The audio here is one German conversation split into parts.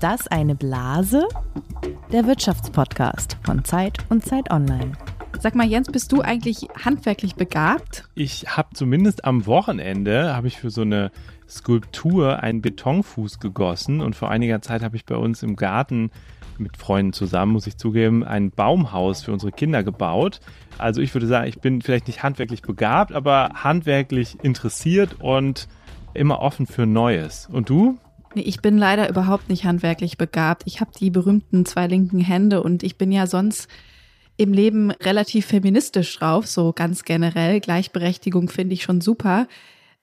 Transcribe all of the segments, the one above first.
Ist das eine Blase? Der Wirtschaftspodcast von Zeit und Zeit Online. Sag mal, Jens, bist du eigentlich handwerklich begabt? Ich habe zumindest am Wochenende habe ich für so eine Skulptur einen Betonfuß gegossen und vor einiger Zeit habe ich bei uns im Garten mit Freunden zusammen, muss ich zugeben, ein Baumhaus für unsere Kinder gebaut. Also ich würde sagen, ich bin vielleicht nicht handwerklich begabt, aber handwerklich interessiert und immer offen für Neues. Und du? Nee, ich bin leider überhaupt nicht handwerklich begabt. Ich habe die berühmten zwei linken Hände und ich bin ja sonst im Leben relativ feministisch drauf, so ganz generell. Gleichberechtigung finde ich schon super.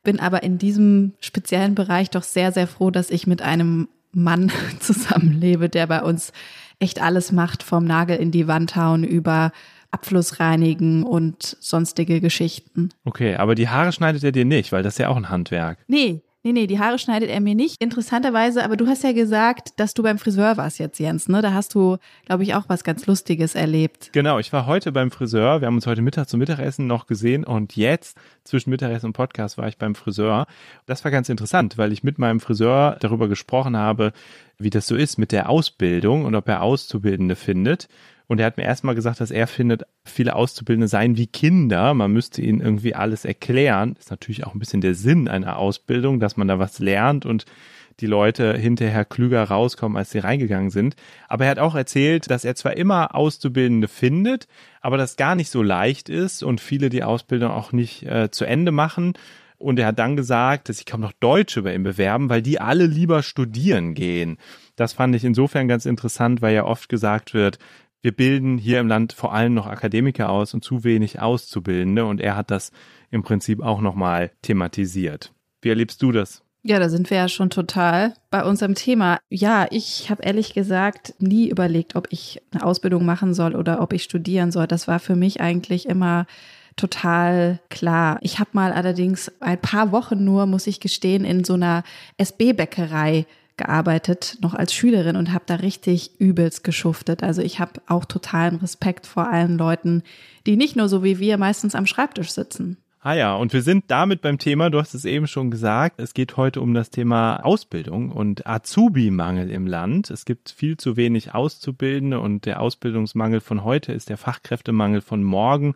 Bin aber in diesem speziellen Bereich doch sehr, sehr froh, dass ich mit einem Mann zusammenlebe, der bei uns echt alles macht, vom Nagel in die Wand hauen über Abfluss reinigen und sonstige Geschichten. Okay, aber die Haare schneidet er dir nicht, weil das ist ja auch ein Handwerk. Nee, Nee, nee, die Haare schneidet er mir nicht. Interessanterweise, aber du hast ja gesagt, dass du beim Friseur warst jetzt, Jens, ne? Da hast du, glaube ich, auch was ganz Lustiges erlebt. Genau, ich war heute beim Friseur. Wir haben uns heute Mittag zum Mittagessen noch gesehen und jetzt zwischen Mittagessen und Podcast war ich beim Friseur. Das war ganz interessant, weil ich mit meinem Friseur darüber gesprochen habe, wie das so ist mit der Ausbildung und ob er Auszubildende findet. Und er hat mir erstmal gesagt, dass er findet, viele Auszubildende seien wie Kinder. Man müsste ihnen irgendwie alles erklären. Ist natürlich auch ein bisschen der Sinn einer Ausbildung, dass man da was lernt und die Leute hinterher klüger rauskommen, als sie reingegangen sind. Aber er hat auch erzählt, dass er zwar immer Auszubildende findet, aber das gar nicht so leicht ist und viele die Ausbildung auch nicht äh, zu Ende machen. Und er hat dann gesagt, dass sich kaum noch Deutsche bei ihm bewerben, weil die alle lieber studieren gehen. Das fand ich insofern ganz interessant, weil ja oft gesagt wird, wir bilden hier im Land vor allem noch Akademiker aus und zu wenig Auszubildende und er hat das im Prinzip auch nochmal thematisiert. Wie erlebst du das? Ja, da sind wir ja schon total bei unserem Thema. Ja, ich habe ehrlich gesagt nie überlegt, ob ich eine Ausbildung machen soll oder ob ich studieren soll. Das war für mich eigentlich immer total klar. Ich habe mal allerdings ein paar Wochen nur, muss ich gestehen, in so einer SB-Bäckerei gearbeitet, noch als Schülerin und habe da richtig übelst geschuftet. Also ich habe auch totalen Respekt vor allen Leuten, die nicht nur so wie wir meistens am Schreibtisch sitzen. Ah ja, und wir sind damit beim Thema, du hast es eben schon gesagt, es geht heute um das Thema Ausbildung und Azubi-Mangel im Land. Es gibt viel zu wenig Auszubildende und der Ausbildungsmangel von heute ist der Fachkräftemangel von morgen.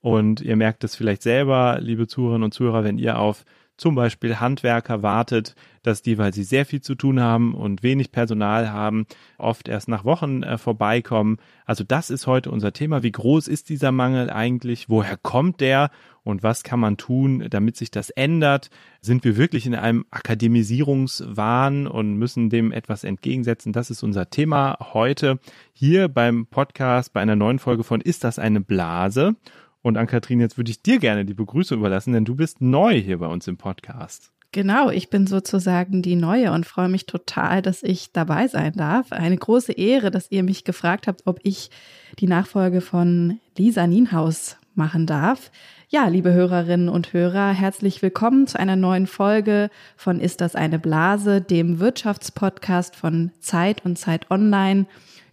Und ihr merkt es vielleicht selber, liebe Zuhörerinnen und Zuhörer, wenn ihr auf zum Beispiel Handwerker wartet, dass die, weil sie sehr viel zu tun haben und wenig Personal haben, oft erst nach Wochen äh, vorbeikommen. Also das ist heute unser Thema. Wie groß ist dieser Mangel eigentlich? Woher kommt der? Und was kann man tun, damit sich das ändert? Sind wir wirklich in einem Akademisierungswahn und müssen dem etwas entgegensetzen? Das ist unser Thema heute hier beim Podcast bei einer neuen Folge von Ist das eine Blase? Und an Kathrin, jetzt würde ich dir gerne die Begrüßung überlassen, denn du bist neu hier bei uns im Podcast. Genau, ich bin sozusagen die Neue und freue mich total, dass ich dabei sein darf. Eine große Ehre, dass ihr mich gefragt habt, ob ich die Nachfolge von Lisa Nienhaus machen darf. Ja, liebe Hörerinnen und Hörer, herzlich willkommen zu einer neuen Folge von Ist das eine Blase, dem Wirtschaftspodcast von Zeit und Zeit Online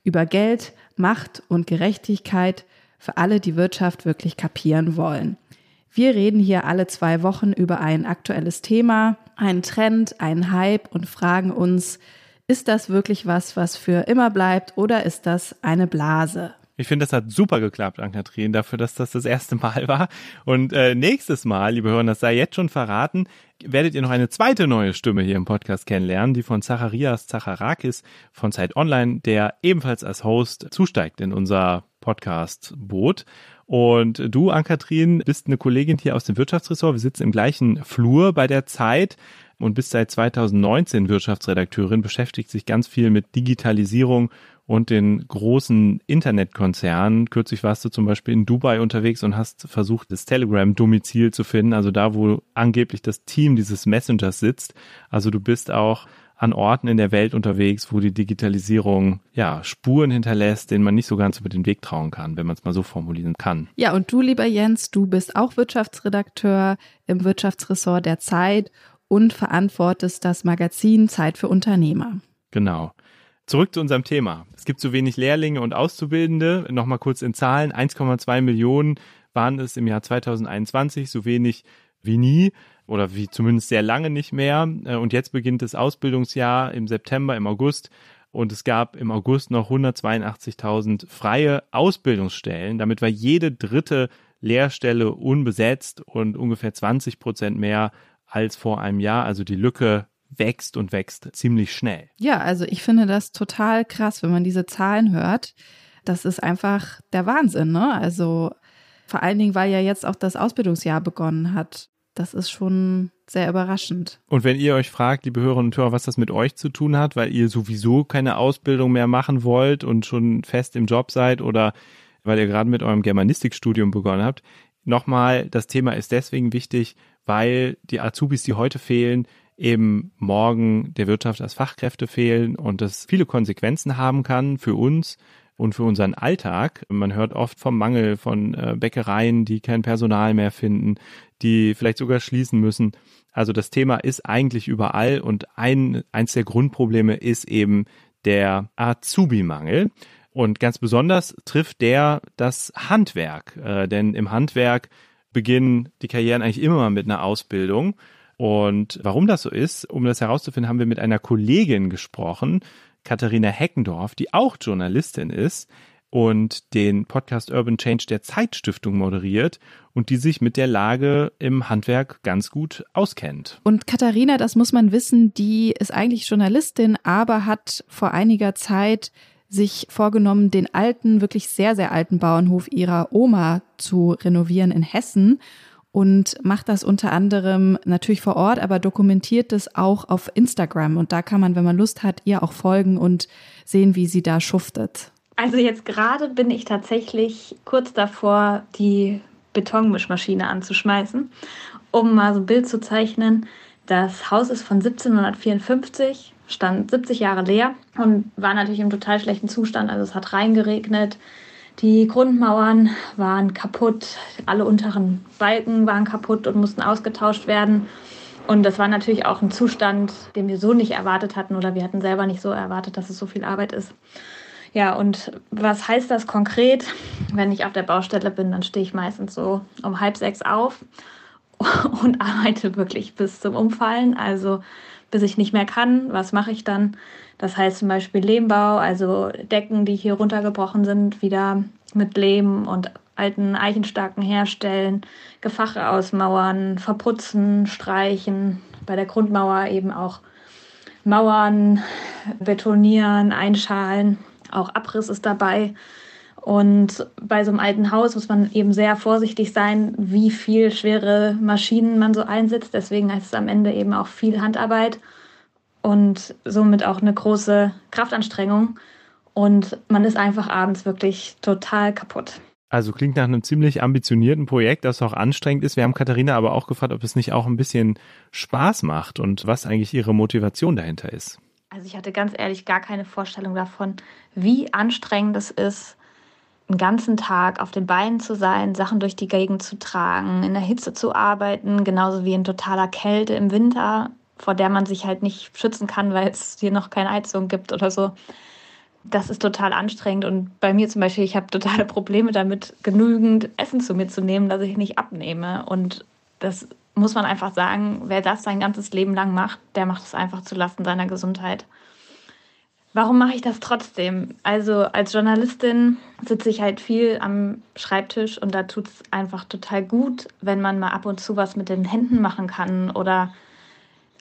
über Geld, Macht und Gerechtigkeit für alle, die Wirtschaft wirklich kapieren wollen. Wir reden hier alle zwei Wochen über ein aktuelles Thema, einen Trend, einen Hype und fragen uns, ist das wirklich was, was für immer bleibt oder ist das eine Blase? Ich finde, das hat super geklappt, Ann-Kathrin, dafür, dass das das erste Mal war. Und äh, nächstes Mal, liebe Hörer, das sei jetzt schon verraten, werdet ihr noch eine zweite neue Stimme hier im Podcast kennenlernen, die von Zacharias Zacharakis von Zeit Online, der ebenfalls als Host zusteigt in unser Podcast-Boot. Und du, Ann-Kathrin, bist eine Kollegin hier aus dem Wirtschaftsressort. Wir sitzen im gleichen Flur bei der Zeit und bist seit 2019 Wirtschaftsredakteurin, beschäftigt sich ganz viel mit Digitalisierung und den großen Internetkonzernen. Kürzlich warst du zum Beispiel in Dubai unterwegs und hast versucht, das Telegram-Domizil zu finden, also da, wo angeblich das Team dieses Messengers sitzt. Also du bist auch an Orten in der Welt unterwegs, wo die Digitalisierung ja Spuren hinterlässt, denen man nicht so ganz über den Weg trauen kann, wenn man es mal so formulieren kann. Ja, und du, lieber Jens, du bist auch Wirtschaftsredakteur im Wirtschaftsressort der Zeit und verantwortest das Magazin Zeit für Unternehmer. Genau. Zurück zu unserem Thema. Es gibt zu wenig Lehrlinge und Auszubildende. Nochmal kurz in Zahlen. 1,2 Millionen waren es im Jahr 2021, so wenig wie nie oder wie zumindest sehr lange nicht mehr. Äh, und jetzt beginnt das Ausbildungsjahr im September, im August. und es gab im August noch 182.000 freie Ausbildungsstellen. Damit war jede dritte Lehrstelle unbesetzt und ungefähr 20 Prozent mehr als vor einem Jahr. Also die Lücke wächst und wächst ziemlich schnell. Ja, also ich finde das total krass, wenn man diese Zahlen hört. Das ist einfach der Wahnsinn, ne? Also vor allen Dingen, weil ja jetzt auch das Ausbildungsjahr begonnen hat. Das ist schon sehr überraschend. Und wenn ihr euch fragt, liebe Hörerinnen und Hörer, was das mit euch zu tun hat, weil ihr sowieso keine Ausbildung mehr machen wollt und schon fest im Job seid oder weil ihr gerade mit eurem Germanistikstudium begonnen habt, nochmal, das Thema ist deswegen wichtig, weil die Azubis, die heute fehlen, eben morgen der Wirtschaft als Fachkräfte fehlen und das viele Konsequenzen haben kann für uns und für unseren Alltag. Man hört oft vom Mangel von äh, Bäckereien, die kein Personal mehr finden, die vielleicht sogar schließen müssen. Also das Thema ist eigentlich überall und ein, eins der Grundprobleme ist eben der Azubi-Mangel. Und ganz besonders trifft der das Handwerk, äh, denn im Handwerk beginnen die Karrieren eigentlich immer mit einer Ausbildung. Und warum das so ist, um das herauszufinden, haben wir mit einer Kollegin gesprochen, Katharina Heckendorf, die auch Journalistin ist und den Podcast Urban Change der Zeitstiftung moderiert und die sich mit der Lage im Handwerk ganz gut auskennt. Und Katharina, das muss man wissen, die ist eigentlich Journalistin, aber hat vor einiger Zeit sich vorgenommen, den alten, wirklich sehr, sehr alten Bauernhof ihrer Oma zu renovieren in Hessen und macht das unter anderem natürlich vor Ort, aber dokumentiert es auch auf Instagram. Und da kann man, wenn man Lust hat, ihr auch folgen und sehen, wie sie da schuftet. Also jetzt gerade bin ich tatsächlich kurz davor, die Betonmischmaschine anzuschmeißen, um mal so ein Bild zu zeichnen. Das Haus ist von 1754, stand 70 Jahre leer und war natürlich im total schlechten Zustand. Also es hat reingeregnet, die Grundmauern waren kaputt, alle unteren Balken waren kaputt und mussten ausgetauscht werden. Und das war natürlich auch ein Zustand, den wir so nicht erwartet hatten oder wir hatten selber nicht so erwartet, dass es so viel Arbeit ist. Ja, und was heißt das konkret? Wenn ich auf der Baustelle bin, dann stehe ich meistens so um halb sechs auf und arbeite wirklich bis zum Umfallen. Also bis ich nicht mehr kann. Was mache ich dann? Das heißt zum Beispiel Lehmbau, also Decken, die hier runtergebrochen sind, wieder mit Lehm und alten Eichenstarken herstellen, Gefache ausmauern, verputzen, streichen, bei der Grundmauer eben auch Mauern, betonieren, einschalen, auch Abriss ist dabei. Und bei so einem alten Haus muss man eben sehr vorsichtig sein, wie viel schwere Maschinen man so einsetzt. Deswegen heißt es am Ende eben auch viel Handarbeit und somit auch eine große Kraftanstrengung. Und man ist einfach abends wirklich total kaputt. Also klingt nach einem ziemlich ambitionierten Projekt, das auch anstrengend ist. Wir haben Katharina aber auch gefragt, ob es nicht auch ein bisschen Spaß macht und was eigentlich ihre Motivation dahinter ist. Also ich hatte ganz ehrlich gar keine Vorstellung davon, wie anstrengend es ist, einen ganzen Tag auf den Beinen zu sein, Sachen durch die Gegend zu tragen, in der Hitze zu arbeiten, genauso wie in totaler Kälte im Winter, vor der man sich halt nicht schützen kann, weil es hier noch keine Heizung gibt oder so. Das ist total anstrengend und bei mir zum Beispiel, ich habe totale Probleme damit, genügend Essen zu mir zu nehmen, dass ich nicht abnehme. Und das muss man einfach sagen, wer das sein ganzes Leben lang macht, der macht es einfach zu Lasten seiner Gesundheit. Warum mache ich das trotzdem? Also als Journalistin sitze ich halt viel am Schreibtisch und da tut es einfach total gut, wenn man mal ab und zu was mit den Händen machen kann oder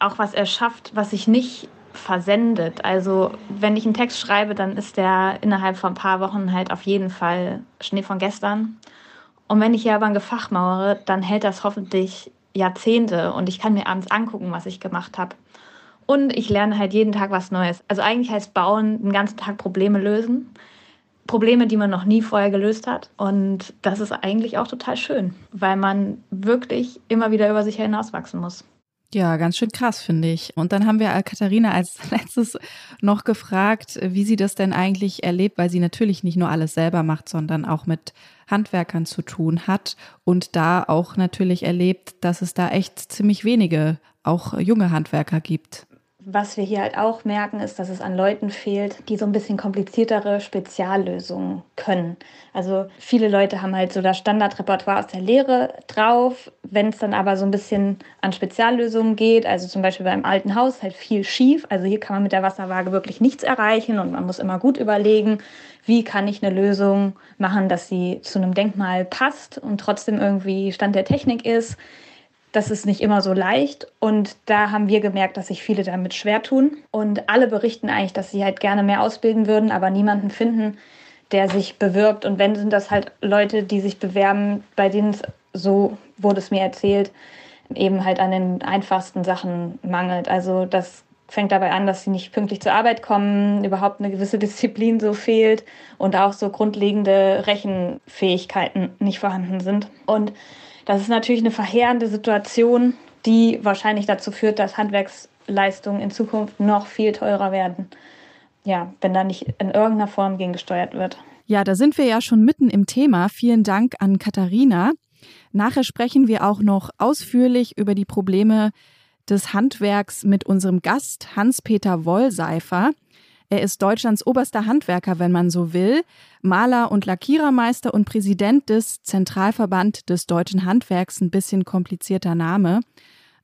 auch was erschafft, was sich nicht versendet. Also wenn ich einen Text schreibe, dann ist der innerhalb von ein paar Wochen halt auf jeden Fall Schnee von gestern. Und wenn ich hier aber ein Gefach mauere, dann hält das hoffentlich Jahrzehnte und ich kann mir abends angucken, was ich gemacht habe. Und ich lerne halt jeden Tag was Neues. Also eigentlich heißt Bauen den ganzen Tag Probleme lösen. Probleme, die man noch nie vorher gelöst hat. Und das ist eigentlich auch total schön, weil man wirklich immer wieder über sich hinauswachsen muss. Ja, ganz schön krass, finde ich. Und dann haben wir Katharina als letztes noch gefragt, wie sie das denn eigentlich erlebt, weil sie natürlich nicht nur alles selber macht, sondern auch mit Handwerkern zu tun hat und da auch natürlich erlebt, dass es da echt ziemlich wenige, auch junge Handwerker gibt was wir hier halt auch merken, ist, dass es an Leuten fehlt, die so ein bisschen kompliziertere Speziallösungen können. Also viele Leute haben halt so das Standardrepertoire aus der Lehre drauf. Wenn es dann aber so ein bisschen an Speziallösungen geht, also zum Beispiel beim alten Haus halt viel schief. Also hier kann man mit der Wasserwaage wirklich nichts erreichen und man muss immer gut überlegen, wie kann ich eine Lösung machen, dass sie zu einem Denkmal passt und trotzdem irgendwie Stand der Technik ist das ist nicht immer so leicht. Und da haben wir gemerkt, dass sich viele damit schwer tun. Und alle berichten eigentlich, dass sie halt gerne mehr ausbilden würden, aber niemanden finden, der sich bewirbt. Und wenn sind das halt Leute, die sich bewerben, bei denen es, so wurde es mir erzählt, eben halt an den einfachsten Sachen mangelt. Also das fängt dabei an, dass sie nicht pünktlich zur Arbeit kommen, überhaupt eine gewisse Disziplin so fehlt und auch so grundlegende Rechenfähigkeiten nicht vorhanden sind. Und das ist natürlich eine verheerende Situation, die wahrscheinlich dazu führt, dass Handwerksleistungen in Zukunft noch viel teurer werden. Ja, wenn da nicht in irgendeiner Form gegengesteuert wird. Ja, da sind wir ja schon mitten im Thema. Vielen Dank an Katharina. Nachher sprechen wir auch noch ausführlich über die Probleme des Handwerks mit unserem Gast Hans-Peter Wollseifer. Er ist Deutschlands oberster Handwerker, wenn man so will, Maler und Lackierermeister und Präsident des Zentralverband des deutschen Handwerks, ein bisschen komplizierter Name.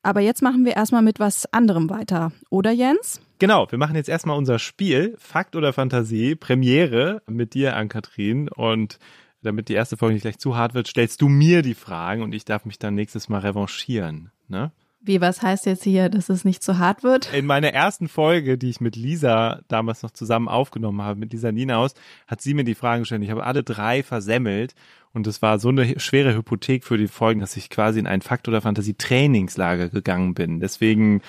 Aber jetzt machen wir erstmal mit was anderem weiter, oder Jens? Genau, wir machen jetzt erstmal unser Spiel, Fakt oder Fantasie, Premiere mit dir, Ann-Kathrin. Und damit die erste Folge nicht gleich zu hart wird, stellst du mir die Fragen und ich darf mich dann nächstes Mal revanchieren. Ne? Wie, was heißt jetzt hier, dass es nicht zu hart wird? In meiner ersten Folge, die ich mit Lisa damals noch zusammen aufgenommen habe, mit Lisa Ninaus, hat sie mir die Fragen gestellt. Ich habe alle drei versemmelt und es war so eine schwere Hypothek für die Folgen, dass ich quasi in ein Fakt- oder Fantasie-Trainingslager gegangen bin. Deswegen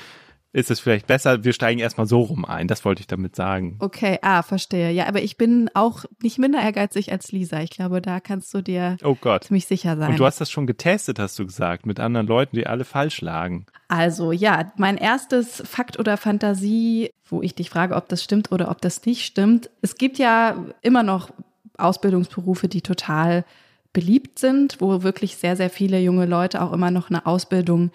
ist es vielleicht besser, wir steigen erstmal so rum ein. Das wollte ich damit sagen. Okay, ah, verstehe. Ja, aber ich bin auch nicht minder ehrgeizig als Lisa. Ich glaube, da kannst du dir oh Gott. ziemlich sicher sein. Und du hast das schon getestet, hast du gesagt, mit anderen Leuten, die alle falsch lagen. Also ja, mein erstes Fakt oder Fantasie, wo ich dich frage, ob das stimmt oder ob das nicht stimmt. Es gibt ja immer noch Ausbildungsberufe, die total beliebt sind, wo wirklich sehr, sehr viele junge Leute auch immer noch eine Ausbildung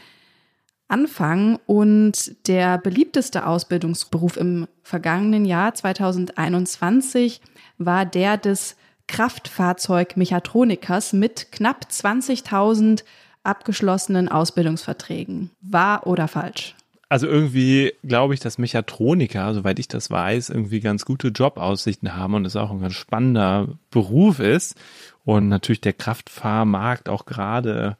anfangen. Und der beliebteste Ausbildungsberuf im vergangenen Jahr 2021 war der des Kraftfahrzeugmechatronikers mit knapp 20.000 abgeschlossenen Ausbildungsverträgen. Wahr oder falsch? Also irgendwie glaube ich, dass Mechatroniker, soweit ich das weiß, irgendwie ganz gute Jobaussichten haben und es auch ein ganz spannender Beruf ist. Und natürlich der Kraftfahrmarkt auch gerade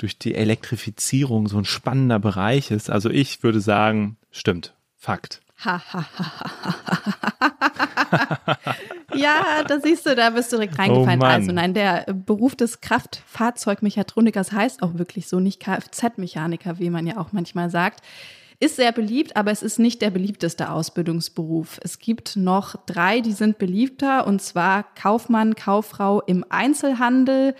durch die Elektrifizierung so ein spannender Bereich ist. Also ich würde sagen, stimmt. Fakt. ja, da siehst du, da bist du direkt reingefallen. Oh also nein, der Beruf des Kraftfahrzeugmechatronikers heißt auch wirklich so, nicht Kfz-Mechaniker, wie man ja auch manchmal sagt. Ist sehr beliebt, aber es ist nicht der beliebteste Ausbildungsberuf. Es gibt noch drei, die sind beliebter, und zwar Kaufmann, Kauffrau im Einzelhandel,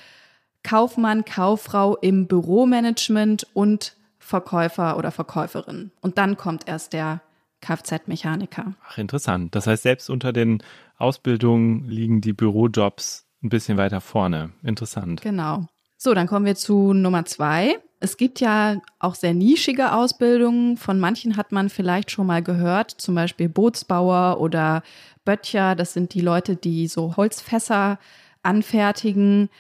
Kaufmann, Kauffrau im Büromanagement und Verkäufer oder Verkäuferin. Und dann kommt erst der Kfz-Mechaniker. Ach, interessant. Das heißt, selbst unter den Ausbildungen liegen die Bürojobs ein bisschen weiter vorne. Interessant. Genau. So, dann kommen wir zu Nummer zwei. Es gibt ja auch sehr nischige Ausbildungen. Von manchen hat man vielleicht schon mal gehört, zum Beispiel Bootsbauer oder Böttcher. Das sind die Leute, die so Holzfässer anfertigen.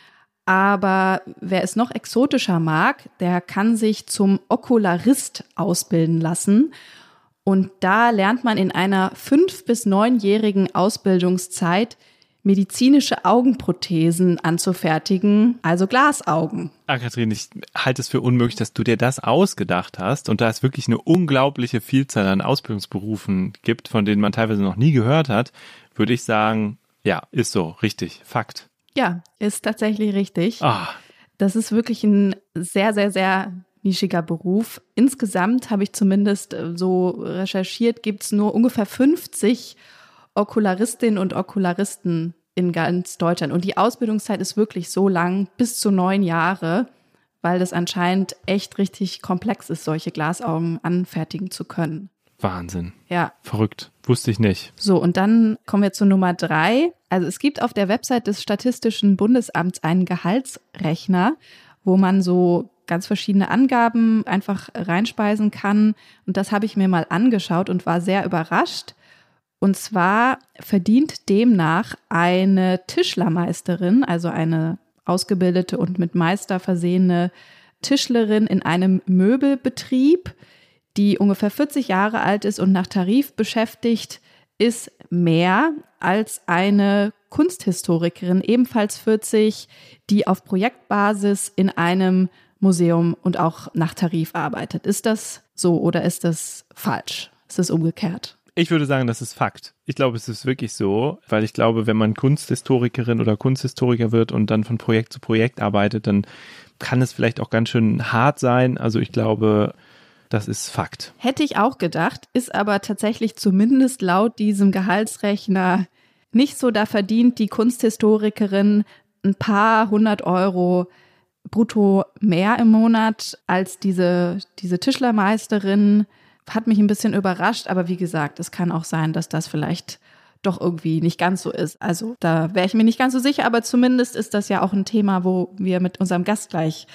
Aber wer es noch exotischer mag, der kann sich zum Okularist ausbilden lassen. Und da lernt man in einer fünf- bis neunjährigen Ausbildungszeit medizinische Augenprothesen anzufertigen, also Glasaugen. Ah, Kathrin, ich halte es für unmöglich, dass du dir das ausgedacht hast und da es wirklich eine unglaubliche Vielzahl an Ausbildungsberufen gibt, von denen man teilweise noch nie gehört hat, würde ich sagen, ja, ist so, richtig, Fakt. Ja, ist tatsächlich richtig. Ah. Das ist wirklich ein sehr, sehr, sehr nischiger Beruf. Insgesamt habe ich zumindest äh, so recherchiert, gibt es nur ungefähr 50 Okularistinnen und Okularisten in ganz Deutschland. Und die Ausbildungszeit ist wirklich so lang, bis zu neun Jahre, weil das anscheinend echt richtig komplex ist, solche Glasaugen anfertigen zu können. Wahnsinn. Ja. Verrückt. Wusste ich nicht. So, und dann kommen wir zu Nummer drei. Also es gibt auf der Website des Statistischen Bundesamts einen Gehaltsrechner, wo man so ganz verschiedene Angaben einfach reinspeisen kann. Und das habe ich mir mal angeschaut und war sehr überrascht. Und zwar verdient demnach eine Tischlermeisterin, also eine ausgebildete und mit Meister versehene Tischlerin in einem Möbelbetrieb, die ungefähr 40 Jahre alt ist und nach Tarif beschäftigt, ist mehr als eine Kunsthistorikerin, ebenfalls 40, die auf Projektbasis in einem Museum und auch nach Tarif arbeitet. Ist das so oder ist das falsch? Ist das umgekehrt? Ich würde sagen, das ist Fakt. Ich glaube, es ist wirklich so, weil ich glaube, wenn man Kunsthistorikerin oder Kunsthistoriker wird und dann von Projekt zu Projekt arbeitet, dann kann es vielleicht auch ganz schön hart sein. Also ich glaube, das ist Fakt. Hätte ich auch gedacht, ist aber tatsächlich zumindest laut diesem Gehaltsrechner nicht so. Da verdient die Kunsthistorikerin ein paar hundert Euro brutto mehr im Monat als diese, diese Tischlermeisterin. Hat mich ein bisschen überrascht, aber wie gesagt, es kann auch sein, dass das vielleicht doch irgendwie nicht ganz so ist. Also da wäre ich mir nicht ganz so sicher, aber zumindest ist das ja auch ein Thema, wo wir mit unserem Gast gleich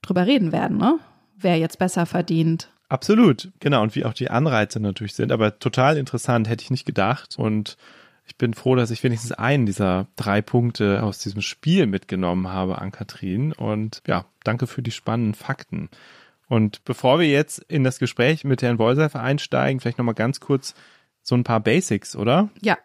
drüber reden werden, ne? Wer jetzt besser verdient. Absolut, genau. Und wie auch die Anreize natürlich sind. Aber total interessant, hätte ich nicht gedacht. Und ich bin froh, dass ich wenigstens einen dieser drei Punkte aus diesem Spiel mitgenommen habe an Kathrin. Und ja, danke für die spannenden Fakten. Und bevor wir jetzt in das Gespräch mit Herrn Wolseifer einsteigen, vielleicht nochmal ganz kurz so ein paar Basics, oder? Ja.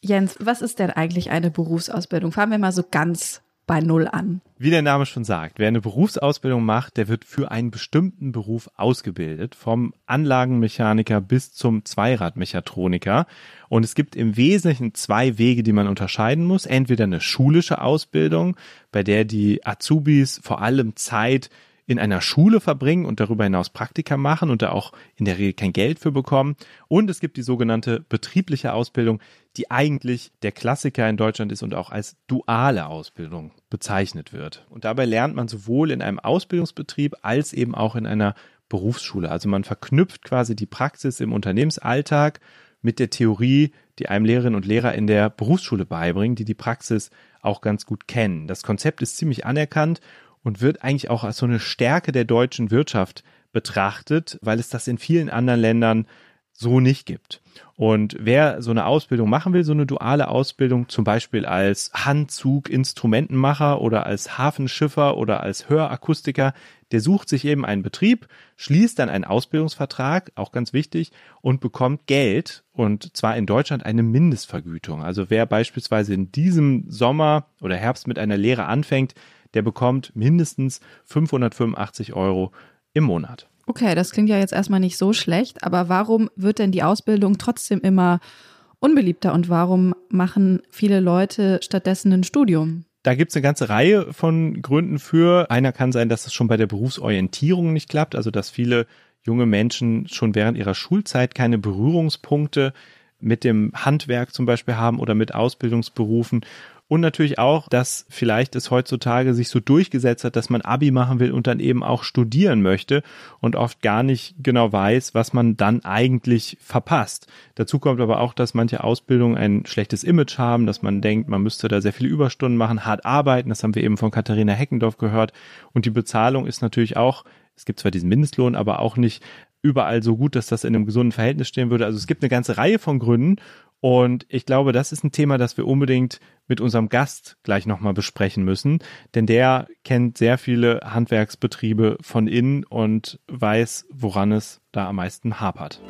Jens, was ist denn eigentlich eine Berufsausbildung? Fangen wir mal so ganz bei Null an. Wie der Name schon sagt, wer eine Berufsausbildung macht, der wird für einen bestimmten Beruf ausgebildet, vom Anlagenmechaniker bis zum Zweiradmechatroniker. Und es gibt im Wesentlichen zwei Wege, die man unterscheiden muss. Entweder eine schulische Ausbildung, bei der die Azubis vor allem Zeit in einer Schule verbringen und darüber hinaus Praktika machen und da auch in der Regel kein Geld für bekommen. Und es gibt die sogenannte betriebliche Ausbildung, die eigentlich der Klassiker in Deutschland ist und auch als duale Ausbildung bezeichnet wird. Und dabei lernt man sowohl in einem Ausbildungsbetrieb als eben auch in einer Berufsschule. Also man verknüpft quasi die Praxis im Unternehmensalltag mit der Theorie, die einem Lehrerinnen und Lehrer in der Berufsschule beibringen, die die Praxis auch ganz gut kennen. Das Konzept ist ziemlich anerkannt und wird eigentlich auch als so eine Stärke der deutschen Wirtschaft betrachtet, weil es das in vielen anderen Ländern so nicht gibt. Und wer so eine Ausbildung machen will, so eine duale Ausbildung, zum Beispiel als Handzug-Instrumentenmacher oder als Hafenschiffer oder als Hörakustiker, der sucht sich eben einen Betrieb, schließt dann einen Ausbildungsvertrag, auch ganz wichtig, und bekommt Geld und zwar in Deutschland eine Mindestvergütung. Also wer beispielsweise in diesem Sommer oder Herbst mit einer Lehre anfängt, der bekommt mindestens 585 Euro im Monat. Okay, das klingt ja jetzt erstmal nicht so schlecht, aber warum wird denn die Ausbildung trotzdem immer unbeliebter und warum machen viele Leute stattdessen ein Studium? Da gibt es eine ganze Reihe von Gründen für. Einer kann sein, dass es schon bei der Berufsorientierung nicht klappt, also dass viele junge Menschen schon während ihrer Schulzeit keine Berührungspunkte mit dem Handwerk zum Beispiel haben oder mit Ausbildungsberufen und natürlich auch, dass vielleicht es heutzutage sich so durchgesetzt hat, dass man Abi machen will und dann eben auch studieren möchte und oft gar nicht genau weiß, was man dann eigentlich verpasst. Dazu kommt aber auch, dass manche Ausbildungen ein schlechtes Image haben, dass man denkt, man müsste da sehr viele Überstunden machen, hart arbeiten. Das haben wir eben von Katharina Heckendorf gehört. Und die Bezahlung ist natürlich auch es gibt zwar diesen Mindestlohn, aber auch nicht überall so gut, dass das in einem gesunden Verhältnis stehen würde. Also es gibt eine ganze Reihe von Gründen und ich glaube, das ist ein Thema, das wir unbedingt mit unserem Gast gleich nochmal besprechen müssen, denn der kennt sehr viele Handwerksbetriebe von innen und weiß, woran es da am meisten hapert.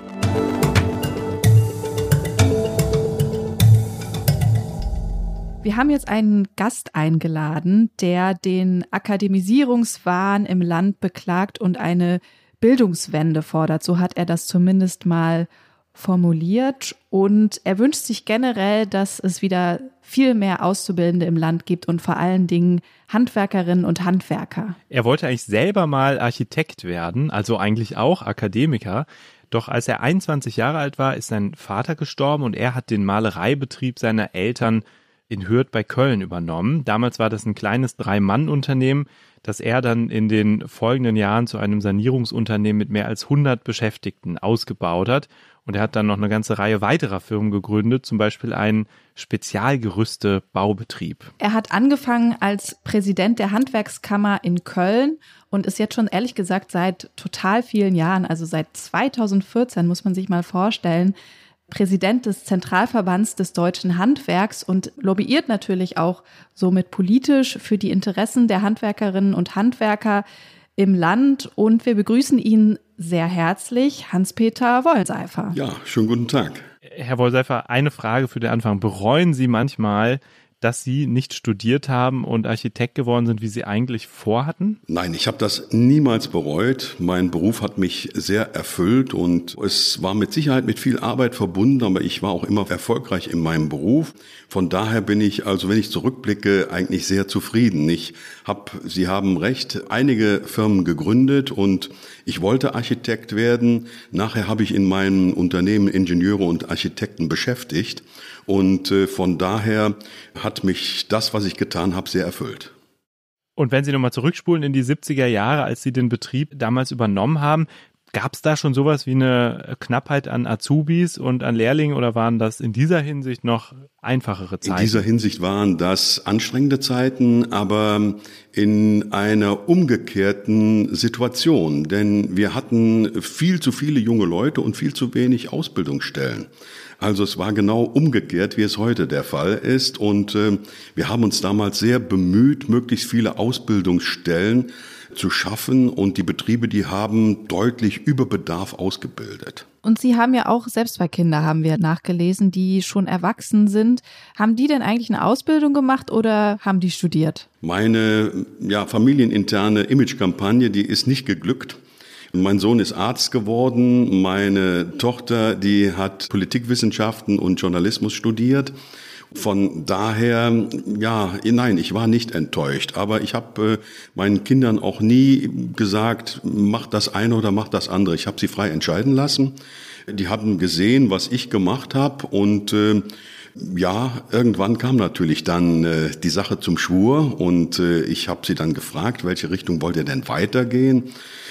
Wir haben jetzt einen Gast eingeladen, der den Akademisierungswahn im Land beklagt und eine Bildungswende fordert. So hat er das zumindest mal formuliert und er wünscht sich generell, dass es wieder viel mehr Auszubildende im Land gibt und vor allen Dingen Handwerkerinnen und Handwerker. Er wollte eigentlich selber mal Architekt werden, also eigentlich auch Akademiker. Doch als er 21 Jahre alt war, ist sein Vater gestorben und er hat den Malereibetrieb seiner Eltern in Hürth bei Köln übernommen. Damals war das ein kleines Drei-Mann-Unternehmen, das er dann in den folgenden Jahren zu einem Sanierungsunternehmen mit mehr als 100 Beschäftigten ausgebaut hat. Und er hat dann noch eine ganze Reihe weiterer Firmen gegründet, zum Beispiel einen Spezialgerüste Baubetrieb. Er hat angefangen als Präsident der Handwerkskammer in Köln und ist jetzt schon ehrlich gesagt seit total vielen Jahren, also seit 2014 muss man sich mal vorstellen, Präsident des Zentralverbands des deutschen Handwerks und lobbyiert natürlich auch somit politisch für die Interessen der Handwerkerinnen und Handwerker im Land. Und wir begrüßen ihn sehr herzlich, Hans-Peter Wollseifer. Ja, schönen guten Tag. Herr Wollseifer, eine Frage für den Anfang. Bereuen Sie manchmal, dass Sie nicht studiert haben und Architekt geworden sind, wie Sie eigentlich vorhatten? Nein, ich habe das niemals bereut. Mein Beruf hat mich sehr erfüllt und es war mit Sicherheit mit viel Arbeit verbunden, aber ich war auch immer erfolgreich in meinem Beruf. Von daher bin ich, also wenn ich zurückblicke, eigentlich sehr zufrieden. Ich habe, Sie haben recht, einige Firmen gegründet und ich wollte Architekt werden. Nachher habe ich in meinem Unternehmen Ingenieure und Architekten beschäftigt und äh, von daher hat mich das, was ich getan habe, sehr erfüllt. Und wenn Sie nochmal zurückspulen in die 70er Jahre, als Sie den Betrieb damals übernommen haben, Gab es da schon sowas wie eine Knappheit an Azubis und an Lehrlingen oder waren das in dieser Hinsicht noch einfachere Zeiten? In dieser Hinsicht waren das anstrengende Zeiten, aber in einer umgekehrten Situation, denn wir hatten viel zu viele junge Leute und viel zu wenig Ausbildungsstellen. Also es war genau umgekehrt, wie es heute der Fall ist. Und äh, wir haben uns damals sehr bemüht, möglichst viele Ausbildungsstellen zu schaffen und die Betriebe, die haben deutlich über Bedarf ausgebildet. Und Sie haben ja auch selbst zwei Kinder, haben wir nachgelesen, die schon erwachsen sind. Haben die denn eigentlich eine Ausbildung gemacht oder haben die studiert? Meine ja, familieninterne Imagekampagne, die ist nicht geglückt. Mein Sohn ist Arzt geworden, meine Tochter, die hat Politikwissenschaften und Journalismus studiert. Von daher, ja, nein, ich war nicht enttäuscht. Aber ich habe äh, meinen Kindern auch nie gesagt, mach das eine oder mach das andere. Ich habe sie frei entscheiden lassen. Die haben gesehen, was ich gemacht habe und äh, ja, irgendwann kam natürlich dann äh, die Sache zum Schwur und äh, ich habe sie dann gefragt, welche Richtung wollt ihr denn weitergehen?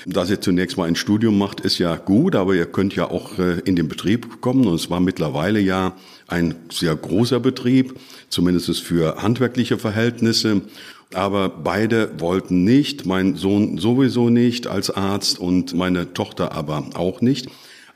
Dass ihr zunächst mal ein Studium macht, ist ja gut, aber ihr könnt ja auch äh, in den Betrieb kommen und es war mittlerweile ja ein sehr großer Betrieb, zumindest für handwerkliche Verhältnisse. Aber beide wollten nicht, mein Sohn sowieso nicht als Arzt und meine Tochter aber auch nicht.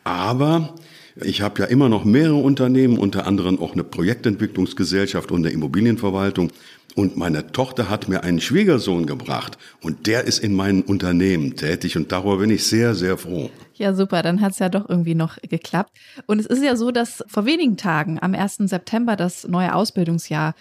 Aber ich habe ja immer noch mehrere Unternehmen, unter anderem auch eine Projektentwicklungsgesellschaft und eine Immobilienverwaltung. Und meine Tochter hat mir einen Schwiegersohn gebracht und der ist in meinem Unternehmen tätig und darüber bin ich sehr, sehr froh. Ja, super, dann hat es ja doch irgendwie noch geklappt. Und es ist ja so, dass vor wenigen Tagen, am 1. September, das neue Ausbildungsjahr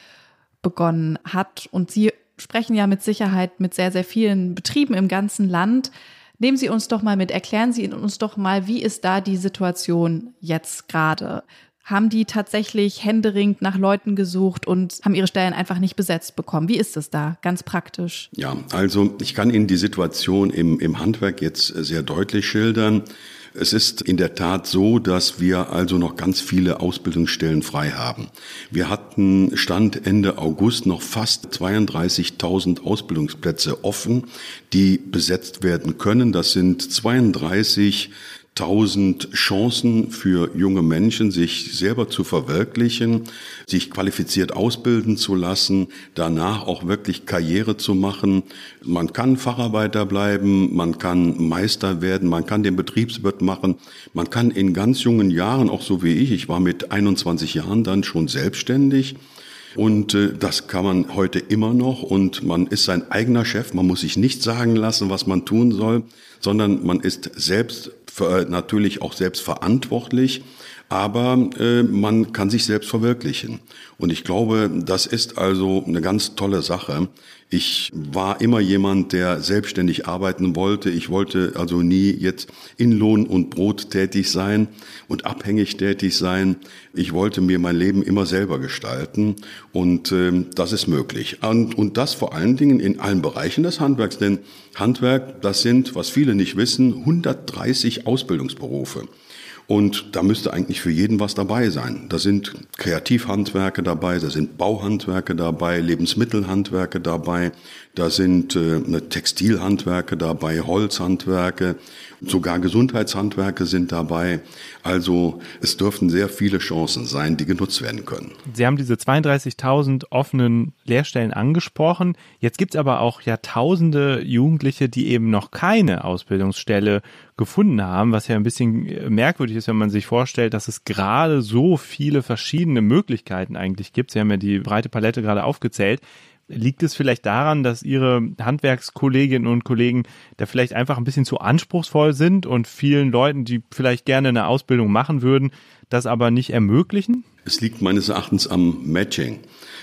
begonnen hat und Sie sprechen ja mit Sicherheit mit sehr, sehr vielen Betrieben im ganzen Land. Nehmen Sie uns doch mal mit, erklären Sie uns doch mal, wie ist da die Situation jetzt gerade? Haben die tatsächlich händeringend nach Leuten gesucht und haben ihre Stellen einfach nicht besetzt bekommen? Wie ist es da, ganz praktisch? Ja, also ich kann Ihnen die Situation im, im Handwerk jetzt sehr deutlich schildern. Es ist in der Tat so, dass wir also noch ganz viele Ausbildungsstellen frei haben. Wir hatten Stand Ende August noch fast 32.000 Ausbildungsplätze offen, die besetzt werden können. Das sind 32 tausend Chancen für junge Menschen, sich selber zu verwirklichen, sich qualifiziert ausbilden zu lassen, danach auch wirklich Karriere zu machen. Man kann Facharbeiter bleiben, man kann Meister werden, man kann den Betriebswirt machen, man kann in ganz jungen Jahren, auch so wie ich, ich war mit 21 Jahren dann schon selbstständig, und äh, das kann man heute immer noch und man ist sein eigener Chef. Man muss sich nicht sagen lassen, was man tun soll, sondern man ist selbst natürlich auch selbst verantwortlich aber äh, man kann sich selbst verwirklichen. Und ich glaube, das ist also eine ganz tolle Sache. Ich war immer jemand, der selbstständig arbeiten wollte. Ich wollte also nie jetzt in Lohn und Brot tätig sein und abhängig tätig sein. Ich wollte mir mein Leben immer selber gestalten und äh, das ist möglich. Und, und das vor allen Dingen in allen Bereichen des Handwerks, denn Handwerk, das sind, was viele nicht wissen, 130 Ausbildungsberufe. Und da müsste eigentlich für jeden was dabei sein. Da sind Kreativhandwerke dabei, da sind Bauhandwerke dabei, Lebensmittelhandwerke dabei, Da sind äh, Textilhandwerke dabei, Holzhandwerke, sogar Gesundheitshandwerke sind dabei. Also es dürften sehr viele Chancen sein, die genutzt werden können. Sie haben diese 32.000 offenen Lehrstellen angesprochen. Jetzt gibt es aber auch ja tausende Jugendliche, die eben noch keine Ausbildungsstelle gefunden haben, was ja ein bisschen merkwürdig ist, wenn man sich vorstellt, dass es gerade so viele verschiedene Möglichkeiten eigentlich gibt. Sie haben ja die breite Palette gerade aufgezählt. Liegt es vielleicht daran, dass Ihre Handwerkskolleginnen und Kollegen da vielleicht einfach ein bisschen zu anspruchsvoll sind und vielen Leuten, die vielleicht gerne eine Ausbildung machen würden, das aber nicht ermöglichen? Es liegt meines Erachtens am Matching.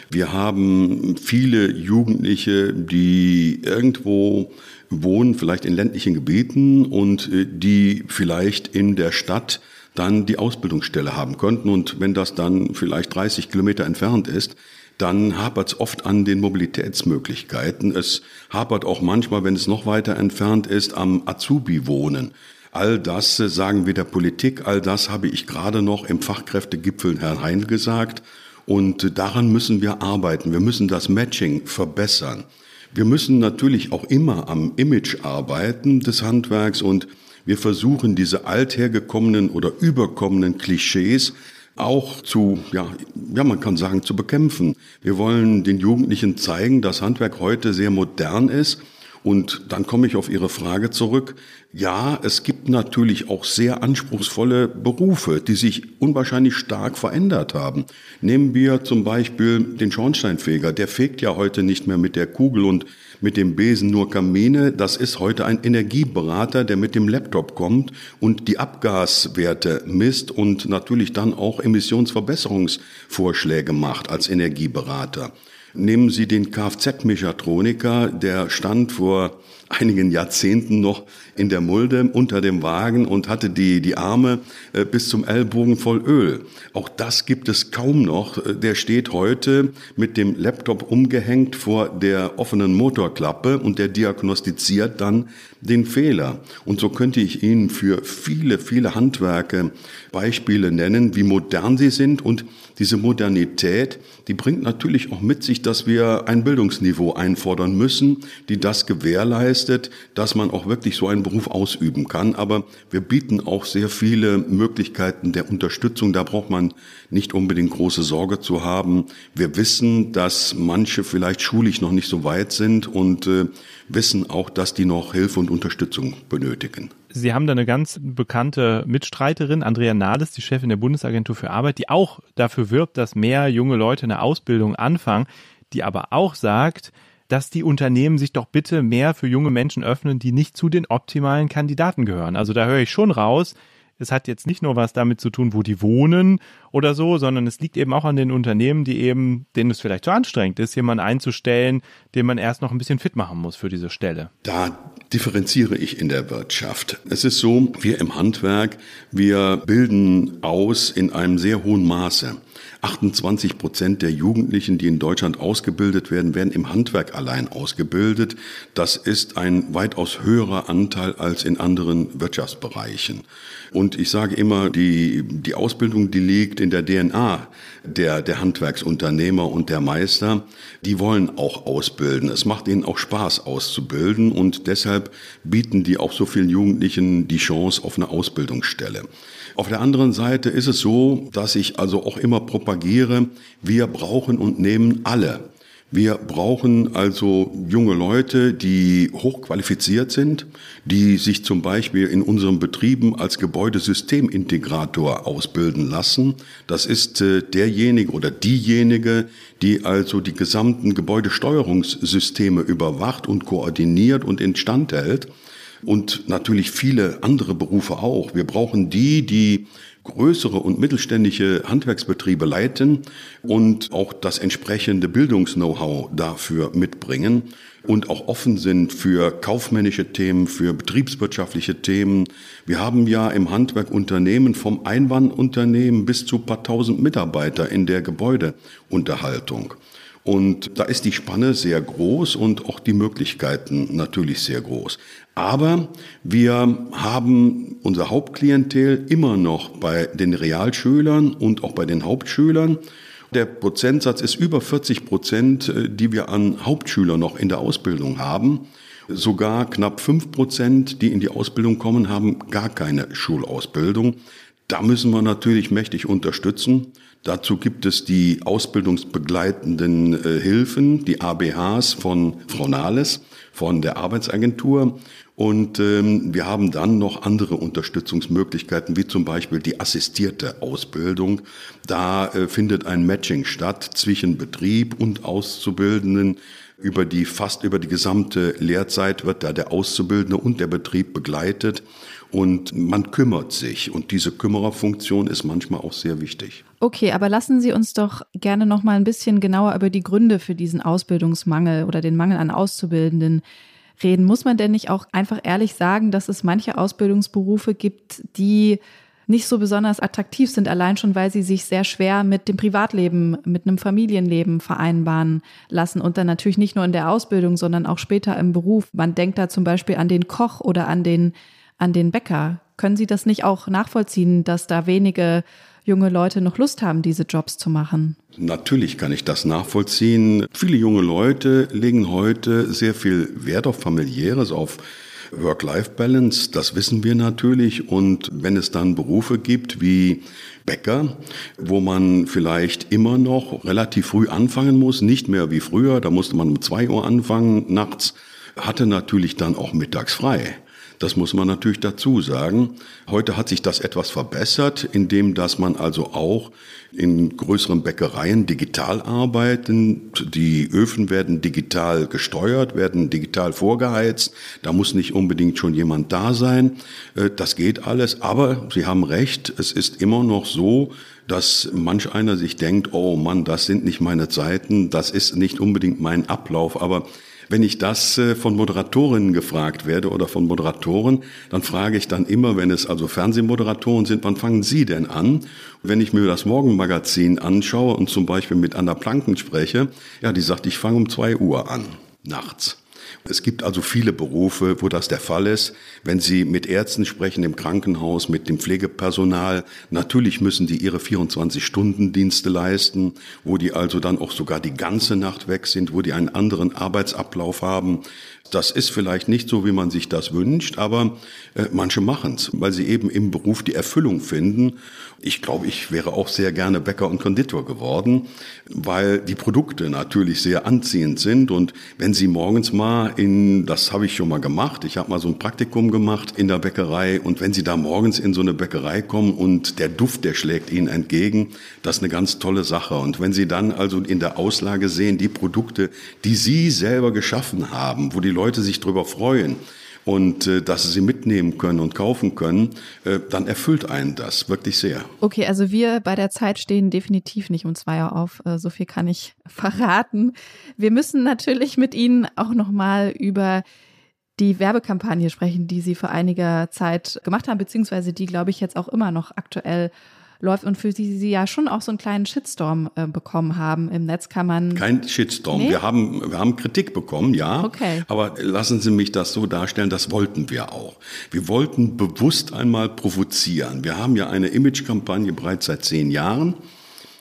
Wir haben viele Jugendliche, die irgendwo wohnen, vielleicht in ländlichen Gebieten und äh, die vielleicht in der Stadt dann die Ausbildungsstelle haben könnten. Und wenn das dann vielleicht 30 Kilometer entfernt ist, dann hapert es oft an den Mobilitätsmöglichkeiten. Es hapert auch manchmal, wenn es noch weiter entfernt ist, am Azubi-Wohnen. All das äh, sagen wir der Politik, all das habe ich gerade noch im Fachkräftegipfel Herrn Heinl gesagt. Und äh, daran müssen wir arbeiten. Wir müssen das Matching verbessern. Wir müssen natürlich auch immer am Image arbeiten des Handwerks und wir versuchen diese althergekommenen oder überkommenen Klischees auch zu, ja, ja, man kann sagen, zu bekämpfen. Wir wollen den Jugendlichen zeigen, dass Handwerk heute sehr modern ist. Und dann komme ich auf Ihre Frage zurück. Ja, es gibt natürlich auch sehr anspruchsvolle Berufe, die sich unwahrscheinlich stark verändert haben. Nehmen wir zum Beispiel den Schornsteinfeger. Der fegt ja heute nicht mehr mit der Kugel und mit dem Besen nur Kamine. Das ist heute ein Energieberater, der mit dem Laptop kommt und die Abgaswerte misst und natürlich dann auch Emissionsverbesserungsvorschläge macht als Energieberater. Nehmen Sie den Kfz-Mechatroniker, der stand vor einigen Jahrzehnten noch in der Mulde unter dem Wagen und hatte die, die Arme äh, bis zum Ellbogen voll Öl. Auch das gibt es kaum noch. Äh, der steht heute mit dem Laptop umgehängt vor der offenen Motorklappe und der diagnostiziert dann den Fehler. Und so könnte ich Ihnen für viele, viele Handwerke Beispiele nennen, wie modern sie sind und diese Modernität, die bringt natürlich auch mit sich, dass wir ein Bildungsniveau einfordern müssen, die das gewährleistet, dass man auch wirklich so einen Beruf ausüben kann. Aber wir bieten auch sehr viele Möglichkeiten der Unterstützung. Da braucht man nicht unbedingt große Sorge zu haben. Wir wissen, dass manche vielleicht schulisch noch nicht so weit sind und äh, wissen auch, dass die noch Hilfe und Unterstützung benötigen. Sie haben da eine ganz bekannte Mitstreiterin, Andrea Nahles, die Chefin der Bundesagentur für Arbeit, die auch dafür wirbt, dass mehr junge Leute eine Ausbildung anfangen, die aber auch sagt, dass die Unternehmen sich doch bitte mehr für junge Menschen öffnen, die nicht zu den optimalen Kandidaten gehören. Also da höre ich schon raus, es hat jetzt nicht nur was damit zu tun, wo die wohnen oder so, sondern es liegt eben auch an den Unternehmen, die eben, denen es vielleicht zu anstrengend ist, jemanden einzustellen, den man erst noch ein bisschen fit machen muss für diese Stelle. Da differenziere ich in der Wirtschaft. Es ist so, wir im Handwerk, wir bilden aus in einem sehr hohen Maße. 28 Prozent der Jugendlichen, die in Deutschland ausgebildet werden, werden im Handwerk allein ausgebildet. Das ist ein weitaus höherer Anteil als in anderen Wirtschaftsbereichen. Und ich sage immer, die, die Ausbildung, die liegt in der DNA der, der Handwerksunternehmer und der Meister. Die wollen auch ausbilden. Es macht ihnen auch Spaß auszubilden und deshalb bieten die auch so vielen Jugendlichen die Chance auf eine Ausbildungsstelle. Auf der anderen Seite ist es so, dass ich also auch immer propagiere, wir brauchen und nehmen alle. Wir brauchen also junge Leute, die hochqualifiziert sind, die sich zum Beispiel in unseren Betrieben als Gebäudesystemintegrator ausbilden lassen. Das ist äh, derjenige oder diejenige, die also die gesamten Gebäudesteuerungssysteme überwacht und koordiniert und instand hält und natürlich viele andere Berufe auch. Wir brauchen die, die größere und mittelständische Handwerksbetriebe leiten und auch das entsprechende Bildungs-Know-how dafür mitbringen und auch offen sind für kaufmännische Themen, für betriebswirtschaftliche Themen. Wir haben ja im Handwerk Unternehmen vom Einwandunternehmen bis zu paar tausend Mitarbeiter in der Gebäudeunterhaltung. Und da ist die Spanne sehr groß und auch die Möglichkeiten natürlich sehr groß. Aber wir haben unser Hauptklientel immer noch bei den Realschülern und auch bei den Hauptschülern. Der Prozentsatz ist über 40 Prozent, äh, die wir an Hauptschüler noch in der Ausbildung haben. Sogar knapp fünf Prozent, die in die Ausbildung kommen, haben gar keine Schulausbildung. Da müssen wir natürlich mächtig unterstützen. Dazu gibt es die ausbildungsbegleitenden äh, Hilfen, die ABHs von Frau Nahles, von der Arbeitsagentur. Und ähm, wir haben dann noch andere Unterstützungsmöglichkeiten, wie zum Beispiel die assistierte Ausbildung. Da äh, findet ein Matching statt zwischen Betrieb und Auszubildenden. Über die, fast über die gesamte Lehrzeit wird da der Auszubildende und der Betrieb begleitet und man kümmert sich. Und diese Kümmererfunktion ist manchmal auch sehr wichtig. Okay, aber lassen Sie uns doch gerne noch mal ein bisschen genauer über die Gründe für diesen Ausbildungsmangel oder den Mangel an Auszubildenden reden. Muss man denn nicht auch einfach ehrlich sagen, dass es manche Ausbildungsberufe gibt, die nicht so besonders attraktiv sind, allein schon, weil sie sich sehr schwer mit dem Privatleben, mit einem Familienleben vereinbaren lassen und dann natürlich nicht nur in der Ausbildung, sondern auch später im Beruf. Man denkt da zum Beispiel an den Koch oder an den, an den Bäcker. Können Sie das nicht auch nachvollziehen, dass da wenige junge Leute noch Lust haben, diese Jobs zu machen? Natürlich kann ich das nachvollziehen. Viele junge Leute legen heute sehr viel Wert auf familiäres, auf Work-Life-Balance, das wissen wir natürlich. Und wenn es dann Berufe gibt wie Bäcker, wo man vielleicht immer noch relativ früh anfangen muss, nicht mehr wie früher, da musste man um zwei Uhr anfangen nachts, hatte natürlich dann auch mittags frei. Das muss man natürlich dazu sagen. Heute hat sich das etwas verbessert, indem dass man also auch in größeren Bäckereien digital arbeiten. Die Öfen werden digital gesteuert, werden digital vorgeheizt. Da muss nicht unbedingt schon jemand da sein. Äh, das geht alles. Aber Sie haben recht, es ist immer noch so, dass manch einer sich denkt, oh Mann, das sind nicht meine Zeiten, das ist nicht unbedingt mein Ablauf. Aber wenn ich das äh, von Moderatorinnen gefragt werde oder von Moderatoren, dann frage ich dann immer, wenn es also Fernsehmoderatoren sind, wann fangen Sie denn an? Wenn ich mir das Morgenmagazin anschaue und zum Beispiel mit Anna Planken spreche, ja, die sagt, ich fange um zwei Uhr an, nachts. Es gibt also viele Berufe, wo das der Fall ist. Wenn Sie mit Ärzten sprechen im Krankenhaus, mit dem Pflegepersonal, natürlich müssen die ihre 24-Stunden-Dienste leisten, wo die also dann auch sogar die ganze Nacht weg sind, wo die einen anderen Arbeitsablauf haben. Das ist vielleicht nicht so, wie man sich das wünscht, aber äh, manche machen es, weil sie eben im Beruf die Erfüllung finden. Ich glaube, ich wäre auch sehr gerne Bäcker und Konditor geworden, weil die Produkte natürlich sehr anziehend sind. Und wenn Sie morgens mal in, das habe ich schon mal gemacht, ich habe mal so ein Praktikum gemacht in der Bäckerei. Und wenn Sie da morgens in so eine Bäckerei kommen und der Duft, der schlägt Ihnen entgegen, das ist eine ganz tolle Sache. Und wenn Sie dann also in der Auslage sehen, die Produkte, die Sie selber geschaffen haben, wo die Leute sich drüber freuen und äh, dass sie sie mitnehmen können und kaufen können, äh, dann erfüllt einen das wirklich sehr. Okay, also wir bei der Zeit stehen definitiv nicht um zwei Uhr auf. Äh, so viel kann ich verraten. Wir müssen natürlich mit Ihnen auch noch mal über die Werbekampagne sprechen, die Sie vor einiger Zeit gemacht haben, beziehungsweise die, glaube ich, jetzt auch immer noch aktuell läuft und für die sie ja schon auch so einen kleinen Shitstorm äh, bekommen haben. Im Netz kann man. Kein Shitstorm. Nee? Wir, haben, wir haben Kritik bekommen, ja. Okay. Aber lassen Sie mich das so darstellen, das wollten wir auch. Wir wollten bewusst einmal provozieren. Wir haben ja eine Imagekampagne bereits seit zehn Jahren.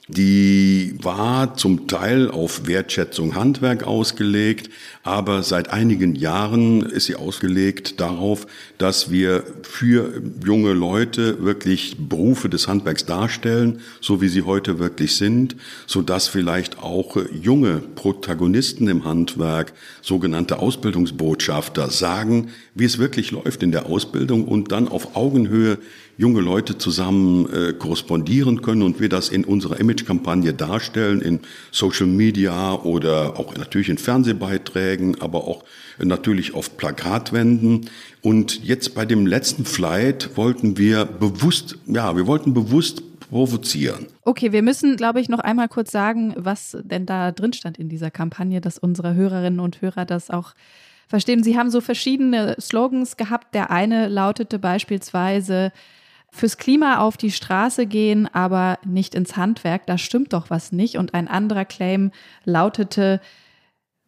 Die war zum Teil auf Wertschätzung Handwerk ausgelegt, aber seit einigen Jahren ist sie ausgelegt darauf, dass wir für junge Leute wirklich Berufe des Handwerks darstellen, so wie sie heute wirklich sind, so dass vielleicht auch junge Protagonisten im Handwerk, sogenannte Ausbildungsbotschafter, sagen, wie es wirklich läuft in der Ausbildung und dann auf Augenhöhe junge Leute zusammen äh, korrespondieren können und wir das in unserer Image-Kampagne darstellen, in Social Media oder auch natürlich in Fernsehbeiträgen, aber auch natürlich auf Plakatwänden. Und jetzt bei dem letzten Flight wollten wir bewusst, ja, wir wollten bewusst provozieren. Okay, wir müssen, glaube ich, noch einmal kurz sagen, was denn da drin stand in dieser Kampagne, dass unsere Hörerinnen und Hörer das auch verstehen. Sie haben so verschiedene Slogans gehabt. Der eine lautete beispielsweise, fürs Klima auf die Straße gehen, aber nicht ins Handwerk, da stimmt doch was nicht. Und ein anderer Claim lautete,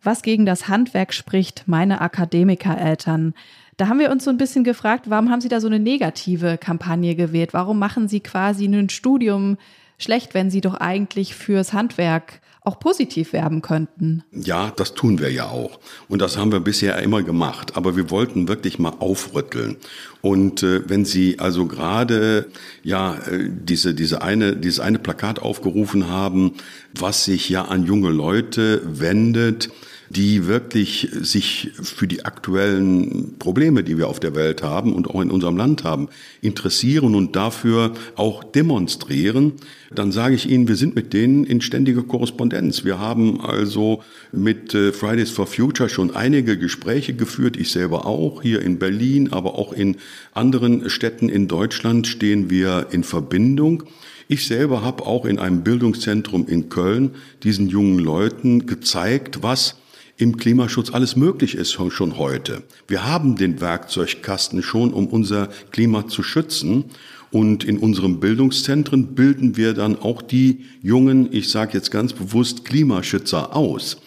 was gegen das Handwerk spricht, meine Akademikereltern. Da haben wir uns so ein bisschen gefragt, warum haben Sie da so eine negative Kampagne gewählt? Warum machen Sie quasi ein Studium schlecht, wenn sie doch eigentlich fürs Handwerk auch positiv werben könnten. Ja, das tun wir ja auch. Und das haben wir bisher immer gemacht. Aber wir wollten wirklich mal aufrütteln. Und äh, wenn Sie also gerade ja äh, diese diese eine dieses eine Plakat aufgerufen haben, was sich ja an junge Leute wendet, die wirklich sich für die aktuellen Probleme, die wir auf der Welt haben und auch in unserem Land haben, interessieren und dafür auch demonstrieren, dann sage ich Ihnen, wir sind mit denen in ständiger Korrespondenz. Wir haben also mit äh, Fridays for Future schon einige Gespräche geführt, ich selber auch, hier in Berlin, aber auch in anderen Städten in Deutschland stehen wir in Verbindung. Ich selber habe auch in einem Bildungszentrum in Köln diesen jungen Leuten gezeigt, was im Klimaschutz alles möglich ist schon heute. Wir haben den Werkzeugkasten schon, um unser Klima zu schützen. Und in unseren Bildungszentren bilden wir dann auch die jungen, ich sage jetzt ganz bewusst, Klimaschützer aus.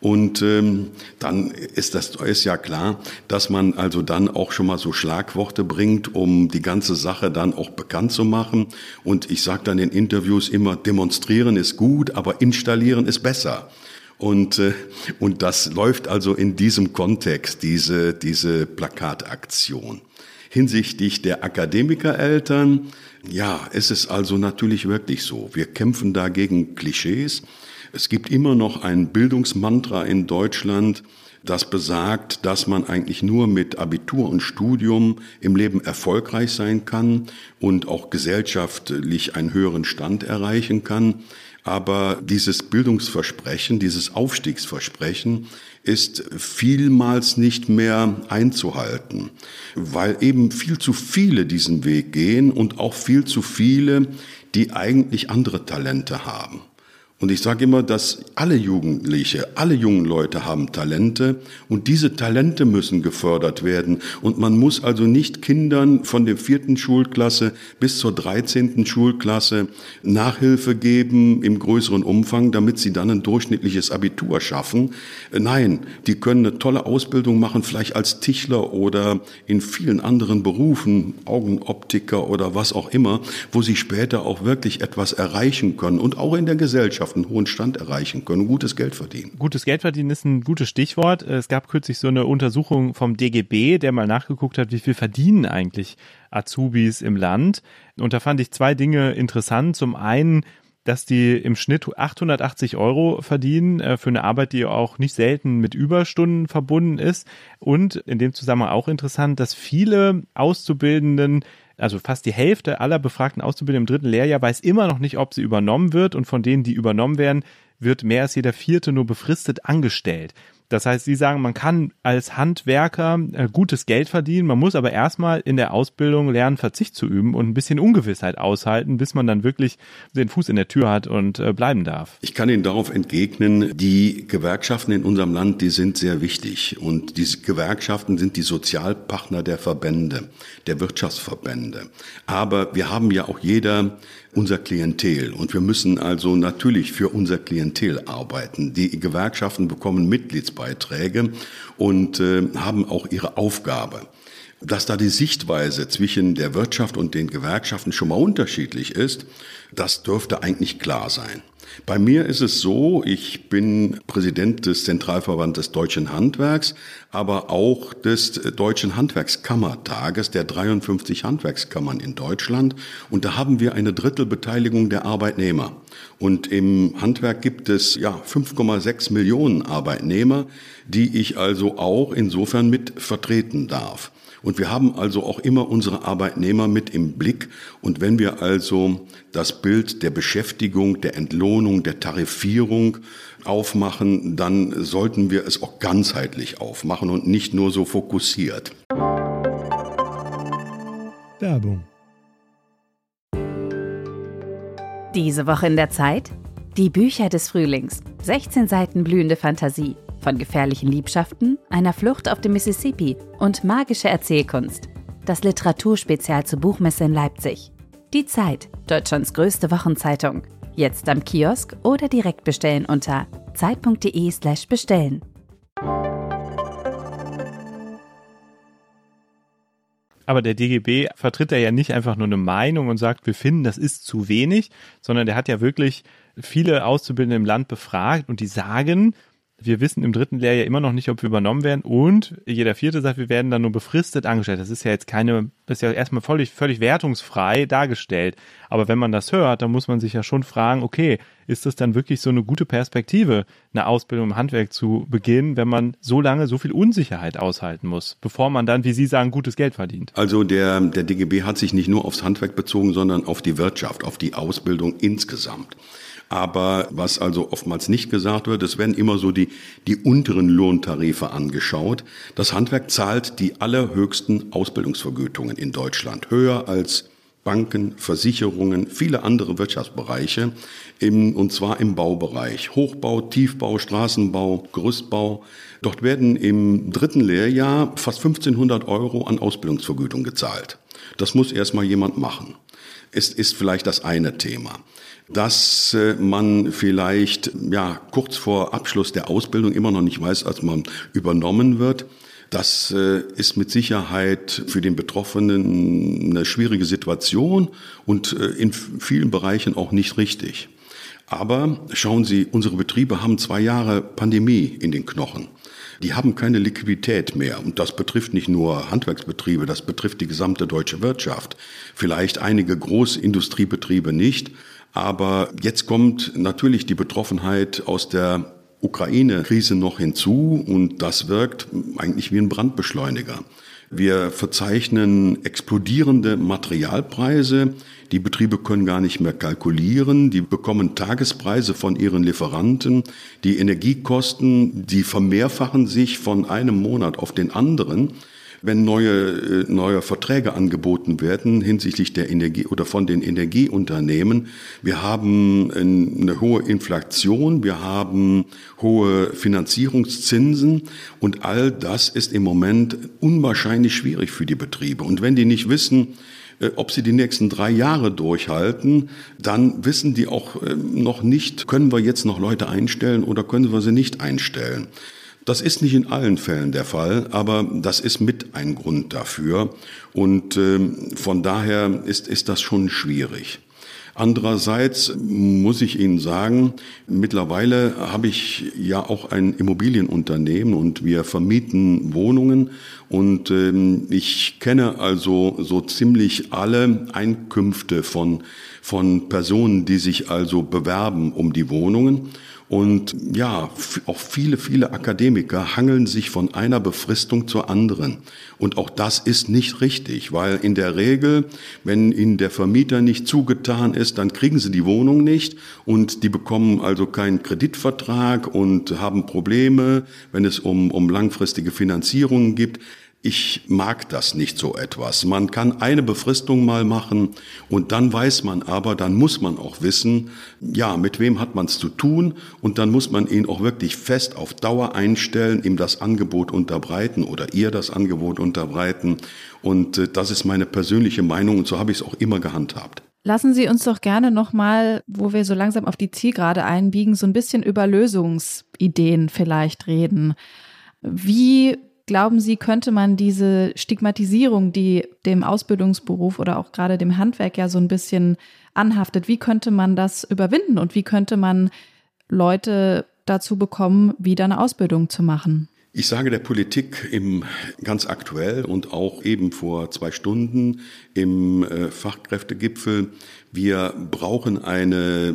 Und ähm, dann ist das ist ja klar, dass man also dann auch schon mal so Schlagworte bringt, um die ganze Sache dann auch bekannt zu machen. Und ich sage dann in Interviews immer, demonstrieren ist gut, aber installieren ist besser. Und, äh, und das läuft also in diesem Kontext, diese, diese Plakataktion. Hinsichtlich der Akademikereltern, ja, es ist also natürlich wirklich so. Wir kämpfen da gegen Klischees. Es gibt immer noch ein Bildungsmantra in Deutschland, das besagt, dass man eigentlich nur mit Abitur und Studium im Leben erfolgreich sein kann und auch gesellschaftlich einen höheren Stand erreichen kann. Aber dieses Bildungsversprechen, dieses Aufstiegsversprechen ist vielmals nicht mehr einzuhalten, weil eben viel zu viele diesen Weg gehen und auch viel zu viele, die eigentlich andere Talente haben. Und ich sage immer, dass alle Jugendliche, alle jungen Leute haben Talente und diese Talente müssen gefördert werden. Und man muss also nicht Kindern von der vierten Schulklasse bis zur dreizehnten Schulklasse Nachhilfe geben im größeren Umfang, damit sie dann ein durchschnittliches Abitur schaffen. Nein, die können eine tolle Ausbildung machen, vielleicht als Tischler oder in vielen anderen Berufen, Augenoptiker oder was auch immer, wo sie später auch wirklich etwas erreichen können und auch in der Gesellschaft Wirtschaft einen hohen Stand erreichen können, gutes Geld verdienen. Gutes Geld verdienen ist ein gutes Stichwort. Es gab kürzlich so eine Untersuchung vom DGB, der mal nachgeguckt hat, wie viel verdienen eigentlich Azubis im Land. Und da fand ich zwei Dinge interessant. Zum einen, dass die im Schnitt 880 Euro verdienen äh, für eine Arbeit, die auch nicht selten mit Überstunden verbunden ist. Und in dem Zusammenhang auch interessant, dass viele Auszubildenden also fast die Hälfte aller befragten Auszubildenden im dritten Lehrjahr weiß immer noch nicht, ob sie übernommen wird und von denen, die übernommen werden, wird mehr als jeder vierte nur befristet angestellt. Das heißt, Sie sagen, man kann als Handwerker äh, gutes Geld verdienen, man muss aber erstmal in der Ausbildung lernen, Verzicht zu üben und ein bisschen Ungewissheit aushalten, bis man dann wirklich den Fuß in der Tür hat und äh, bleiben darf. Ich kann Ihnen darauf entgegnen, die Gewerkschaften in unserem Land, die sind sehr wichtig und diese Gewerkschaften sind die Sozialpartner der Verbände, der Wirtschaftsverbände. Aber wir haben ja auch jeder unser Klientel. Und wir müssen also natürlich für unser Klientel arbeiten. Die Gewerkschaften bekommen Mitgliedsbeiträge und äh, haben auch ihre Aufgabe. Dass da die Sichtweise zwischen der Wirtschaft und den Gewerkschaften schon mal unterschiedlich ist, das dürfte eigentlich klar sein. Bei mir ist es so, ich bin Präsident des Zentralverbandes des Deutschen Handwerks, aber auch des Deutschen Handwerkskammertages, der 53 Handwerkskammern in Deutschland. Und da haben wir eine Drittelbeteiligung der Arbeitnehmer. Und im Handwerk gibt es ja 5,6 Millionen Arbeitnehmer, die ich also auch insofern mit vertreten darf. Und wir haben also auch immer unsere Arbeitnehmer mit im Blick. Und wenn wir also das Bild der Beschäftigung, der Entlohnung, der Tarifierung aufmachen, dann sollten wir es auch ganzheitlich aufmachen und nicht nur so fokussiert. Werbung. Diese Woche in der Zeit? Die Bücher des Frühlings. 16 Seiten blühende Fantasie von gefährlichen Liebschaften, einer Flucht auf dem Mississippi und magische Erzählkunst. Das Literaturspezial zur Buchmesse in Leipzig. Die Zeit, Deutschlands größte Wochenzeitung. Jetzt am Kiosk oder direkt bestellen unter zeit.de/slash bestellen. Aber der DGB vertritt ja nicht einfach nur eine Meinung und sagt, wir finden, das ist zu wenig, sondern der hat ja wirklich viele Auszubildende im Land befragt und die sagen, wir wissen im dritten Lehrjahr immer noch nicht, ob wir übernommen werden und jeder vierte sagt, wir werden dann nur befristet angestellt. Das ist ja jetzt keine, ist ja erstmal völlig, völlig wertungsfrei dargestellt. Aber wenn man das hört, dann muss man sich ja schon fragen, okay, ist das dann wirklich so eine gute Perspektive, eine Ausbildung im Handwerk zu beginnen, wenn man so lange so viel Unsicherheit aushalten muss, bevor man dann, wie Sie sagen, gutes Geld verdient? Also der, der DGB hat sich nicht nur aufs Handwerk bezogen, sondern auf die Wirtschaft, auf die Ausbildung insgesamt. Aber was also oftmals nicht gesagt wird, es werden immer so die, die unteren Lohntarife angeschaut. Das Handwerk zahlt die allerhöchsten Ausbildungsvergütungen in Deutschland, höher als Banken, Versicherungen, viele andere Wirtschaftsbereiche, im, und zwar im Baubereich. Hochbau, Tiefbau, Straßenbau, Gerüstbau. Dort werden im dritten Lehrjahr fast 1500 Euro an Ausbildungsvergütung gezahlt. Das muss erstmal jemand machen. Es ist vielleicht das eine Thema dass äh, man vielleicht ja kurz vor Abschluss der Ausbildung immer noch nicht weiß, als man übernommen wird. Das äh, ist mit Sicherheit für den Betroffenen eine schwierige Situation und äh, in vielen Bereichen auch nicht richtig. Aber schauen Sie, unsere Betriebe haben zwei Jahre Pandemie in den Knochen. Die haben keine Liquidität mehr. Und das betrifft nicht nur Handwerksbetriebe, das betrifft die gesamte deutsche Wirtschaft. Vielleicht einige Großindustriebetriebe nicht. Aber jetzt kommt natürlich die Betroffenheit aus der Ukraine-Krise noch hinzu und das wirkt eigentlich wie ein Brandbeschleuniger. Wir verzeichnen explodierende Materialpreise. Die Betriebe können gar nicht mehr kalkulieren. Die bekommen Tagespreise von ihren Lieferanten. Die Energiekosten, die vermehrfachen sich von einem Monat auf den anderen wenn neue, äh, neue Verträge angeboten werden hinsichtlich der Energie oder von den Energieunternehmen. Wir haben eine hohe Inflation, wir haben hohe Finanzierungszinsen und all das ist im Moment unwahrscheinlich schwierig für die Betriebe. Und wenn die nicht wissen, äh, ob sie die nächsten drei Jahre durchhalten, dann wissen die auch äh, noch nicht, können wir jetzt noch Leute einstellen oder können wir sie nicht einstellen. Das ist nicht in allen Fällen der Fall, aber das ist mit ein Grund dafür. Und äh, von daher ist, ist das schon schwierig. Andererseits muss ich Ihnen sagen, mittlerweile habe ich ja auch ein Immobilienunternehmen und wir vermieten Wohnungen und ähm, ich kenne also so ziemlich alle Einkünfte von, von Personen, die sich also bewerben um die Wohnungen. Und ja, auch viele, viele Akademiker hangeln sich von einer Befristung zur anderen. Und auch das ist nicht richtig, weil in der Regel, wenn ihnen der Vermieter nicht zugetan ist, dann kriegen sie die Wohnung nicht und die bekommen also keinen Kreditvertrag und haben Probleme, wenn es um, um langfristige Finanzierungen gibt. Ich mag das nicht so etwas. Man kann eine Befristung mal machen und dann weiß man aber, dann muss man auch wissen, ja, mit wem hat man es zu tun und dann muss man ihn auch wirklich fest auf Dauer einstellen, ihm das Angebot unterbreiten oder ihr das Angebot unterbreiten. Und äh, das ist meine persönliche Meinung und so habe ich es auch immer gehandhabt. Lassen Sie uns doch gerne nochmal, wo wir so langsam auf die Zielgerade einbiegen, so ein bisschen über Lösungsideen vielleicht reden. Wie Glauben Sie, könnte man diese Stigmatisierung, die dem Ausbildungsberuf oder auch gerade dem Handwerk ja so ein bisschen anhaftet, wie könnte man das überwinden und wie könnte man Leute dazu bekommen, wieder eine Ausbildung zu machen? Ich sage der Politik im ganz aktuell und auch eben vor zwei Stunden im äh, Fachkräftegipfel, wir brauchen eine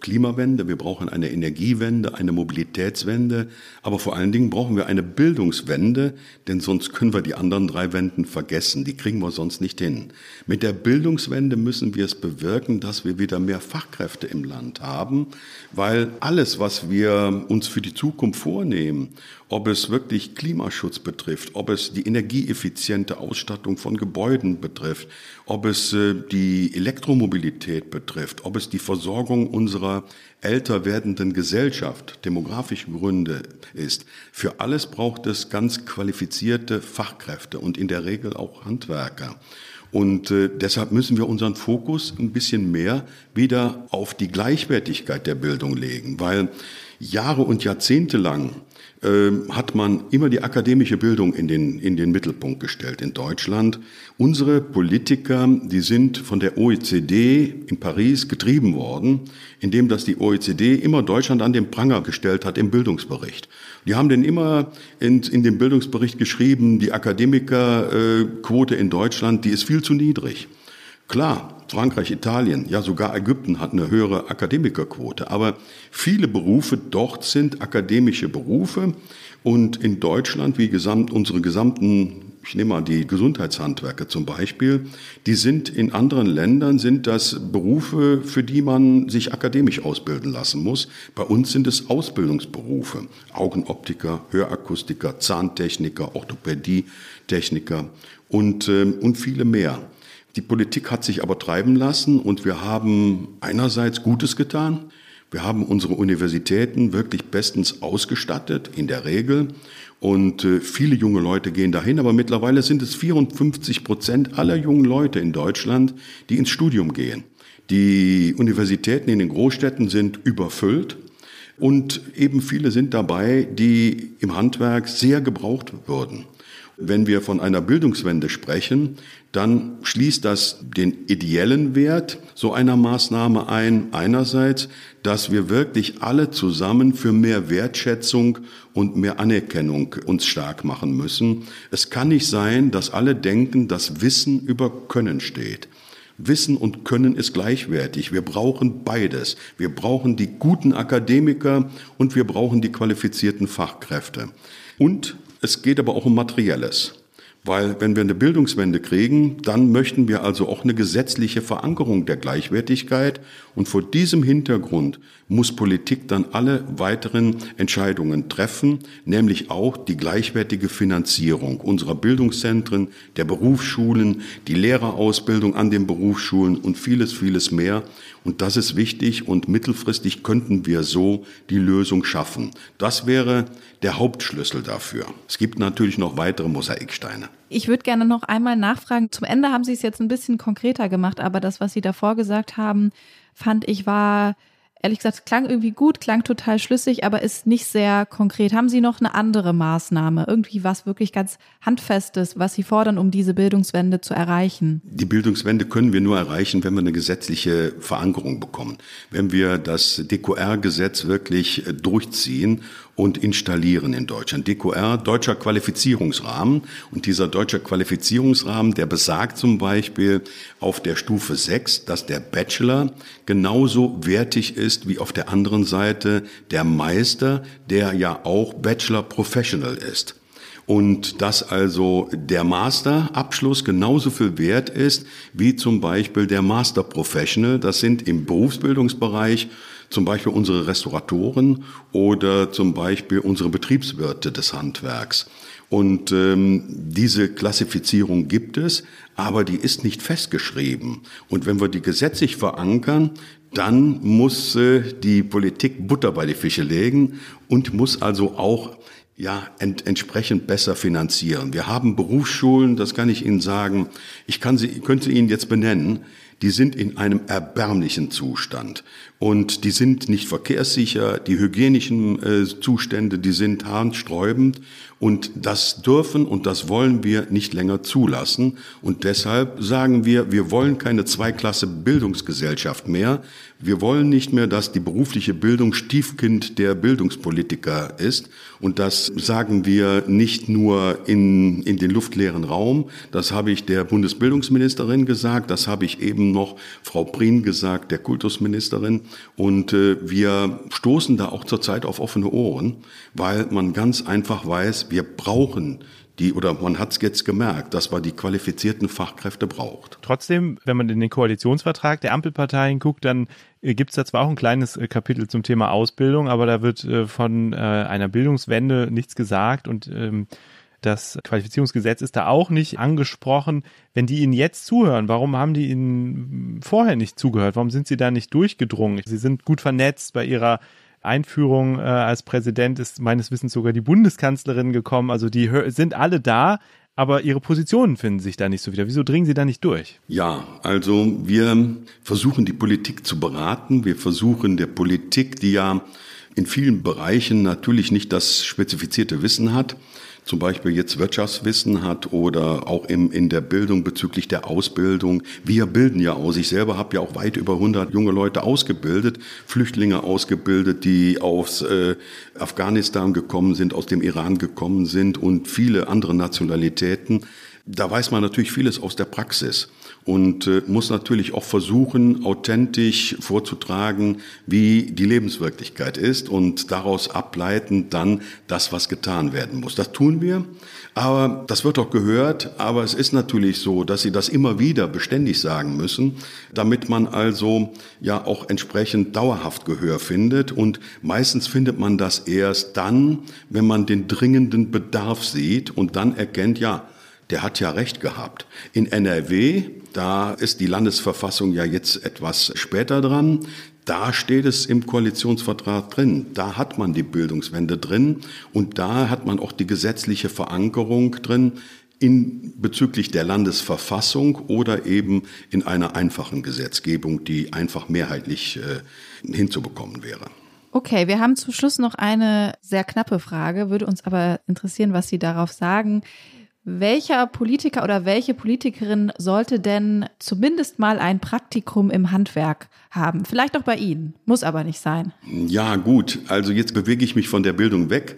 Klimawende, wir brauchen eine Energiewende, eine Mobilitätswende, aber vor allen Dingen brauchen wir eine Bildungswende, denn sonst können wir die anderen drei Wenden vergessen, die kriegen wir sonst nicht hin. Mit der Bildungswende müssen wir es bewirken, dass wir wieder mehr Fachkräfte im Land haben, weil alles, was wir uns für die Zukunft vornehmen, ob es wirklich Klimaschutz betrifft, ob es die energieeffiziente Ausstattung von Gebäuden betrifft, ob es äh, die Elektromobilität betrifft, ob es die Versorgung unserer älter werdenden Gesellschaft, demografische Gründe ist. Für alles braucht es ganz qualifizierte Fachkräfte und in der Regel auch Handwerker. Und äh, deshalb müssen wir unseren Fokus ein bisschen mehr wieder auf die Gleichwertigkeit der Bildung legen, weil Jahre und Jahrzehnte lang hat man immer die akademische Bildung in den, in den Mittelpunkt gestellt in Deutschland. Unsere Politiker, die sind von der OECD in Paris getrieben worden, indem das die OECD immer Deutschland an den Pranger gestellt hat im Bildungsbericht. Die haben denn immer in, in dem Bildungsbericht geschrieben, die Akademikerquote in Deutschland, die ist viel zu niedrig. Klar, Frankreich, Italien, ja sogar Ägypten hat eine höhere Akademikerquote, aber viele Berufe dort sind akademische Berufe und in Deutschland, wie gesamt, unsere gesamten, ich nehme mal die Gesundheitshandwerker zum Beispiel, die sind in anderen Ländern, sind das Berufe, für die man sich akademisch ausbilden lassen muss. Bei uns sind es Ausbildungsberufe. Augenoptiker, Hörakustiker, Zahntechniker, Orthopädietechniker und, äh, und viele mehr. Die Politik hat sich aber treiben lassen und wir haben einerseits Gutes getan. Wir haben unsere Universitäten wirklich bestens ausgestattet, in der Regel. Und äh, viele junge Leute gehen dahin, aber mittlerweile sind es 54 Prozent aller jungen Leute in Deutschland, die ins Studium gehen. Die Universitäten in den Großstädten sind überfüllt. Und eben viele sind dabei, die im Handwerk sehr gebraucht würden. Wenn wir von einer Bildungswende sprechen, dann schließt das den ideellen Wert so einer Maßnahme ein. Einerseits, dass wir wirklich alle zusammen für mehr Wertschätzung und mehr Anerkennung uns stark machen müssen. Es kann nicht sein, dass alle denken, dass Wissen über Können steht. Wissen und Können ist gleichwertig. Wir brauchen beides. Wir brauchen die guten Akademiker und wir brauchen die qualifizierten Fachkräfte. Und es geht aber auch um Materielles. Weil wenn wir eine Bildungswende kriegen, dann möchten wir also auch eine gesetzliche Verankerung der Gleichwertigkeit. Und vor diesem Hintergrund muss Politik dann alle weiteren Entscheidungen treffen, nämlich auch die gleichwertige Finanzierung unserer Bildungszentren, der Berufsschulen, die Lehrerausbildung an den Berufsschulen und vieles, vieles mehr. Und das ist wichtig und mittelfristig könnten wir so die Lösung schaffen. Das wäre der Hauptschlüssel dafür. Es gibt natürlich noch weitere Mosaiksteine. Ich würde gerne noch einmal nachfragen. Zum Ende haben Sie es jetzt ein bisschen konkreter gemacht, aber das, was Sie davor gesagt haben, fand ich war ehrlich gesagt, klang irgendwie gut, klang total schlüssig, aber ist nicht sehr konkret. Haben Sie noch eine andere Maßnahme? Irgendwie was wirklich ganz Handfestes, was Sie fordern, um diese Bildungswende zu erreichen? Die Bildungswende können wir nur erreichen, wenn wir eine gesetzliche Verankerung bekommen. Wenn wir das DQR-Gesetz wirklich durchziehen und installieren in Deutschland. DQR, deutscher Qualifizierungsrahmen. Und dieser deutsche Qualifizierungsrahmen, der besagt zum Beispiel auf der Stufe 6, dass der Bachelor genauso wertig ist wie auf der anderen Seite der Meister, der ja auch Bachelor Professional ist und dass also der Masterabschluss genauso viel wert ist wie zum Beispiel der Master Professional. Das sind im Berufsbildungsbereich zum Beispiel unsere Restauratoren oder zum Beispiel unsere Betriebswirte des Handwerks. Und ähm, diese Klassifizierung gibt es, aber die ist nicht festgeschrieben. Und wenn wir die gesetzlich verankern, dann muss äh, die Politik Butter bei die Fische legen und muss also auch ja, ent, entsprechend besser finanzieren. Wir haben Berufsschulen, das kann ich Ihnen sagen. Ich kann sie, könnte Ihnen jetzt benennen die sind in einem erbärmlichen Zustand. Und die sind nicht verkehrssicher, die hygienischen äh, Zustände, die sind harnsträubend. Und das dürfen und das wollen wir nicht länger zulassen. Und deshalb sagen wir, wir wollen keine Zweiklasse Bildungsgesellschaft mehr. Wir wollen nicht mehr, dass die berufliche Bildung Stiefkind der Bildungspolitiker ist. Und das sagen wir nicht nur in, in den luftleeren Raum. Das habe ich der Bundesbildungsministerin gesagt. Das habe ich eben noch Frau Prien gesagt, der Kultusministerin. Und äh, wir stoßen da auch zurzeit auf offene Ohren, weil man ganz einfach weiß, wir brauchen die, oder man hat es jetzt gemerkt, dass man die qualifizierten Fachkräfte braucht. Trotzdem, wenn man in den Koalitionsvertrag der Ampelparteien guckt, dann äh, gibt es da zwar auch ein kleines äh, Kapitel zum Thema Ausbildung, aber da wird äh, von einer Bildungswende nichts gesagt und ähm, das Qualifizierungsgesetz ist da auch nicht angesprochen. Wenn die Ihnen jetzt zuhören, warum haben die Ihnen vorher nicht zugehört? Warum sind Sie da nicht durchgedrungen? Sie sind gut vernetzt bei Ihrer Einführung äh, als Präsident ist meines Wissens sogar die Bundeskanzlerin gekommen. Also die sind alle da, aber ihre Positionen finden sich da nicht so wieder. Wieso dringen sie da nicht durch? Ja, also wir versuchen die Politik zu beraten. Wir versuchen der Politik, die ja in vielen Bereichen natürlich nicht das spezifizierte Wissen hat, zum Beispiel jetzt Wirtschaftswissen hat oder auch im, in der Bildung bezüglich der Ausbildung. Wir bilden ja aus. Ich selber habe ja auch weit über 100 junge Leute ausgebildet, Flüchtlinge ausgebildet, die aus äh, Afghanistan gekommen sind, aus dem Iran gekommen sind und viele andere Nationalitäten. Da weiß man natürlich vieles aus der Praxis und äh, muss natürlich auch versuchen, authentisch vorzutragen, wie die Lebenswirklichkeit ist und daraus ableiten dann das, was getan werden muss. Das tun wir, aber das wird auch gehört, aber es ist natürlich so, dass Sie das immer wieder beständig sagen müssen, damit man also ja auch entsprechend dauerhaft Gehör findet und meistens findet man das erst dann, wenn man den dringenden Bedarf sieht und dann erkennt, ja, der hat ja recht gehabt. In NRW, da ist die Landesverfassung ja jetzt etwas später dran. Da steht es im Koalitionsvertrag drin. Da hat man die Bildungswende drin und da hat man auch die gesetzliche Verankerung drin in, bezüglich der Landesverfassung oder eben in einer einfachen Gesetzgebung, die einfach mehrheitlich äh, hinzubekommen wäre. Okay, wir haben zum Schluss noch eine sehr knappe Frage, würde uns aber interessieren, was Sie darauf sagen. Welcher Politiker oder welche Politikerin sollte denn zumindest mal ein Praktikum im Handwerk haben? Vielleicht auch bei Ihnen, muss aber nicht sein. Ja, gut. Also jetzt bewege ich mich von der Bildung weg.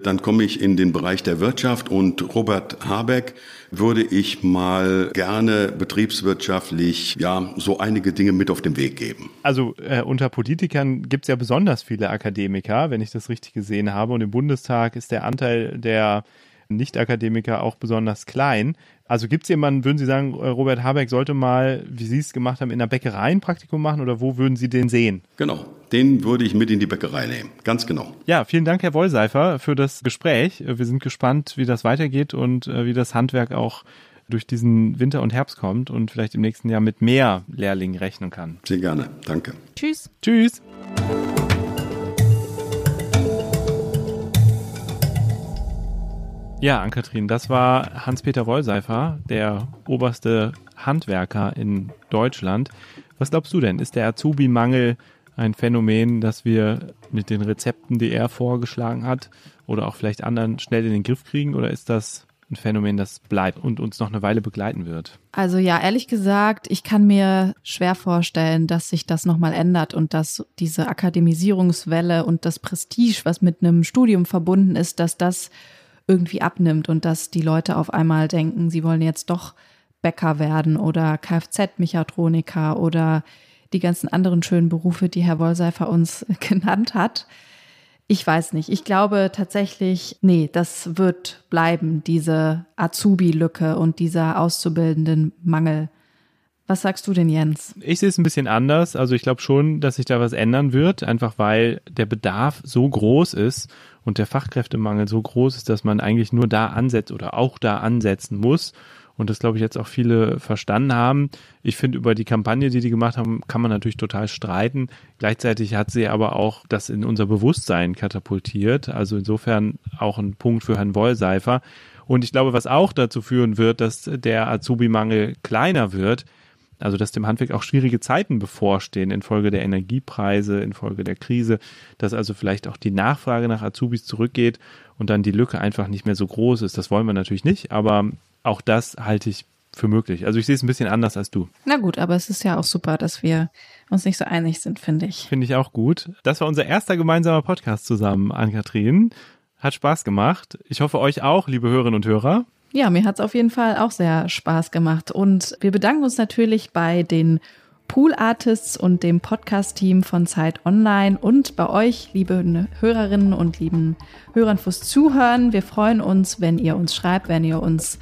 Dann komme ich in den Bereich der Wirtschaft und Robert Habeck würde ich mal gerne betriebswirtschaftlich ja so einige Dinge mit auf den Weg geben. Also äh, unter Politikern gibt es ja besonders viele Akademiker, wenn ich das richtig gesehen habe. Und im Bundestag ist der Anteil der nicht-Akademiker auch besonders klein. Also gibt es jemanden, würden Sie sagen, äh, Robert Habeck sollte mal, wie Sie es gemacht haben, in der Bäckerei ein Praktikum machen oder wo würden Sie den sehen? Genau, den würde ich mit in die Bäckerei nehmen, ganz genau. Ja, vielen Dank, Herr Wollseifer, für das Gespräch. Wir sind gespannt, wie das weitergeht und äh, wie das Handwerk auch durch diesen Winter und Herbst kommt und vielleicht im nächsten Jahr mit mehr Lehrlingen rechnen kann. Sehr gerne, danke. Tschüss. Tschüss. Ja, Ann-Kathrin, das war Hans-Peter Wollseifer, der oberste Handwerker in Deutschland. Was glaubst du denn? Ist der Azubi-Mangel ein Phänomen, das wir mit den Rezepten, die er vorgeschlagen hat, oder auch vielleicht anderen schnell in den Griff kriegen? Oder ist das ein Phänomen, das bleibt und uns noch eine Weile begleiten wird? Also ja, ehrlich gesagt, ich kann mir schwer vorstellen, dass sich das nochmal ändert und dass diese Akademisierungswelle und das Prestige, was mit einem Studium verbunden ist, dass das irgendwie abnimmt und dass die Leute auf einmal denken, sie wollen jetzt doch Bäcker werden oder Kfz-Mechatroniker oder die ganzen anderen schönen Berufe, die Herr Wollseifer uns genannt hat. Ich weiß nicht. Ich glaube tatsächlich, nee, das wird bleiben, diese Azubi-Lücke und dieser auszubildenden Mangel. Was sagst du denn, Jens? Ich sehe es ein bisschen anders. Also ich glaube schon, dass sich da was ändern wird, einfach weil der Bedarf so groß ist und der Fachkräftemangel so groß ist, dass man eigentlich nur da ansetzt oder auch da ansetzen muss. Und das, glaube ich, jetzt auch viele verstanden haben. Ich finde, über die Kampagne, die die gemacht haben, kann man natürlich total streiten. Gleichzeitig hat sie aber auch das in unser Bewusstsein katapultiert. Also insofern auch ein Punkt für Herrn Wollseifer. Und ich glaube, was auch dazu führen wird, dass der Azubi-Mangel kleiner wird, also dass dem Handwerk auch schwierige Zeiten bevorstehen infolge der Energiepreise, infolge der Krise, dass also vielleicht auch die Nachfrage nach Azubis zurückgeht und dann die Lücke einfach nicht mehr so groß ist. Das wollen wir natürlich nicht, aber auch das halte ich für möglich. Also ich sehe es ein bisschen anders als du. Na gut, aber es ist ja auch super, dass wir uns nicht so einig sind, finde ich. Finde ich auch gut. Das war unser erster gemeinsamer Podcast zusammen, Ann-Kathrin. Hat Spaß gemacht. Ich hoffe euch auch, liebe Hörerinnen und Hörer. Ja, mir hat es auf jeden Fall auch sehr Spaß gemacht. Und wir bedanken uns natürlich bei den Pool Artists und dem Podcast-Team von Zeit Online und bei euch, liebe Hörerinnen und lieben Hörern fürs Zuhören. Wir freuen uns, wenn ihr uns schreibt, wenn ihr uns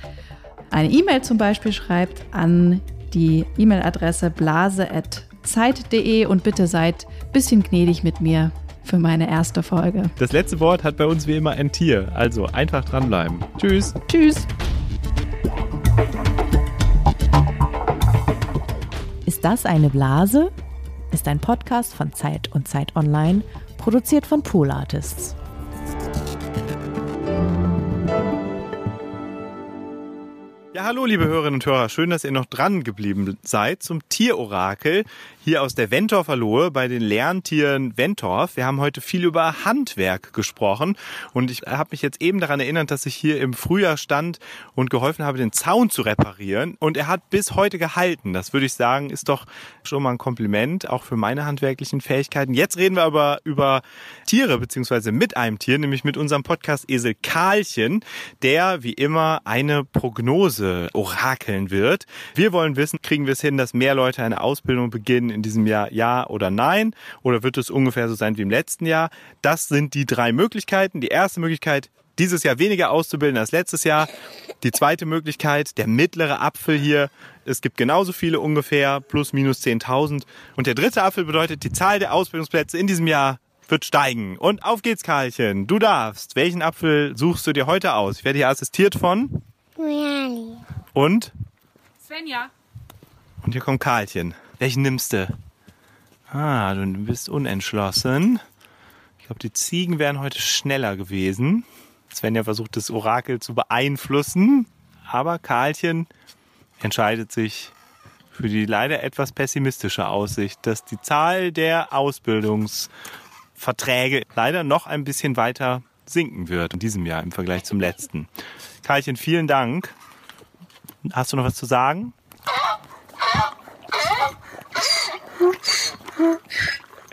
eine E-Mail zum Beispiel schreibt an die E-Mail-Adresse blase.zeit.de und bitte seid bisschen gnädig mit mir für meine erste Folge. Das letzte Wort hat bei uns wie immer ein Tier, also einfach dranbleiben. Tschüss. Tschüss. Ist das eine Blase? Ist ein Podcast von Zeit und Zeit Online, produziert von Pool Artists. Ja, hallo, liebe Hörerinnen und Hörer. Schön, dass ihr noch dran geblieben seid zum Tierorakel hier aus der Wentorfer Lohe bei den Lerntieren Wentorf. Wir haben heute viel über Handwerk gesprochen und ich habe mich jetzt eben daran erinnert, dass ich hier im Frühjahr stand und geholfen habe, den Zaun zu reparieren und er hat bis heute gehalten. Das würde ich sagen, ist doch schon mal ein Kompliment, auch für meine handwerklichen Fähigkeiten. Jetzt reden wir aber über Tiere, beziehungsweise mit einem Tier, nämlich mit unserem Podcast Esel Karlchen, der wie immer eine Prognose orakeln wird. Wir wollen wissen, kriegen wir es hin, dass mehr Leute eine Ausbildung beginnen in diesem Jahr, ja oder nein? Oder wird es ungefähr so sein wie im letzten Jahr? Das sind die drei Möglichkeiten. Die erste Möglichkeit, dieses Jahr weniger auszubilden als letztes Jahr. Die zweite Möglichkeit, der mittlere Apfel hier. Es gibt genauso viele ungefähr, plus minus 10.000. Und der dritte Apfel bedeutet, die Zahl der Ausbildungsplätze in diesem Jahr wird steigen. Und auf geht's, Karlchen. Du darfst. Welchen Apfel suchst du dir heute aus? Ich werde hier assistiert von Reali. und Svenja. und hier kommt Karlchen. Welchen nimmst du? Ah, du bist unentschlossen. Ich glaube, die Ziegen wären heute schneller gewesen. Svenja versucht das Orakel zu beeinflussen, aber Karlchen entscheidet sich für die leider etwas pessimistische Aussicht, dass die Zahl der Ausbildungsverträge leider noch ein bisschen weiter sinken wird in diesem Jahr im Vergleich zum letzten. Karlchen, vielen Dank. Hast du noch was zu sagen?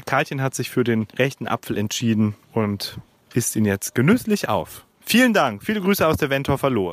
Karlchen hat sich für den rechten Apfel entschieden und isst ihn jetzt genüsslich auf. Vielen Dank. Viele Grüße aus der Wentorfer Lohe.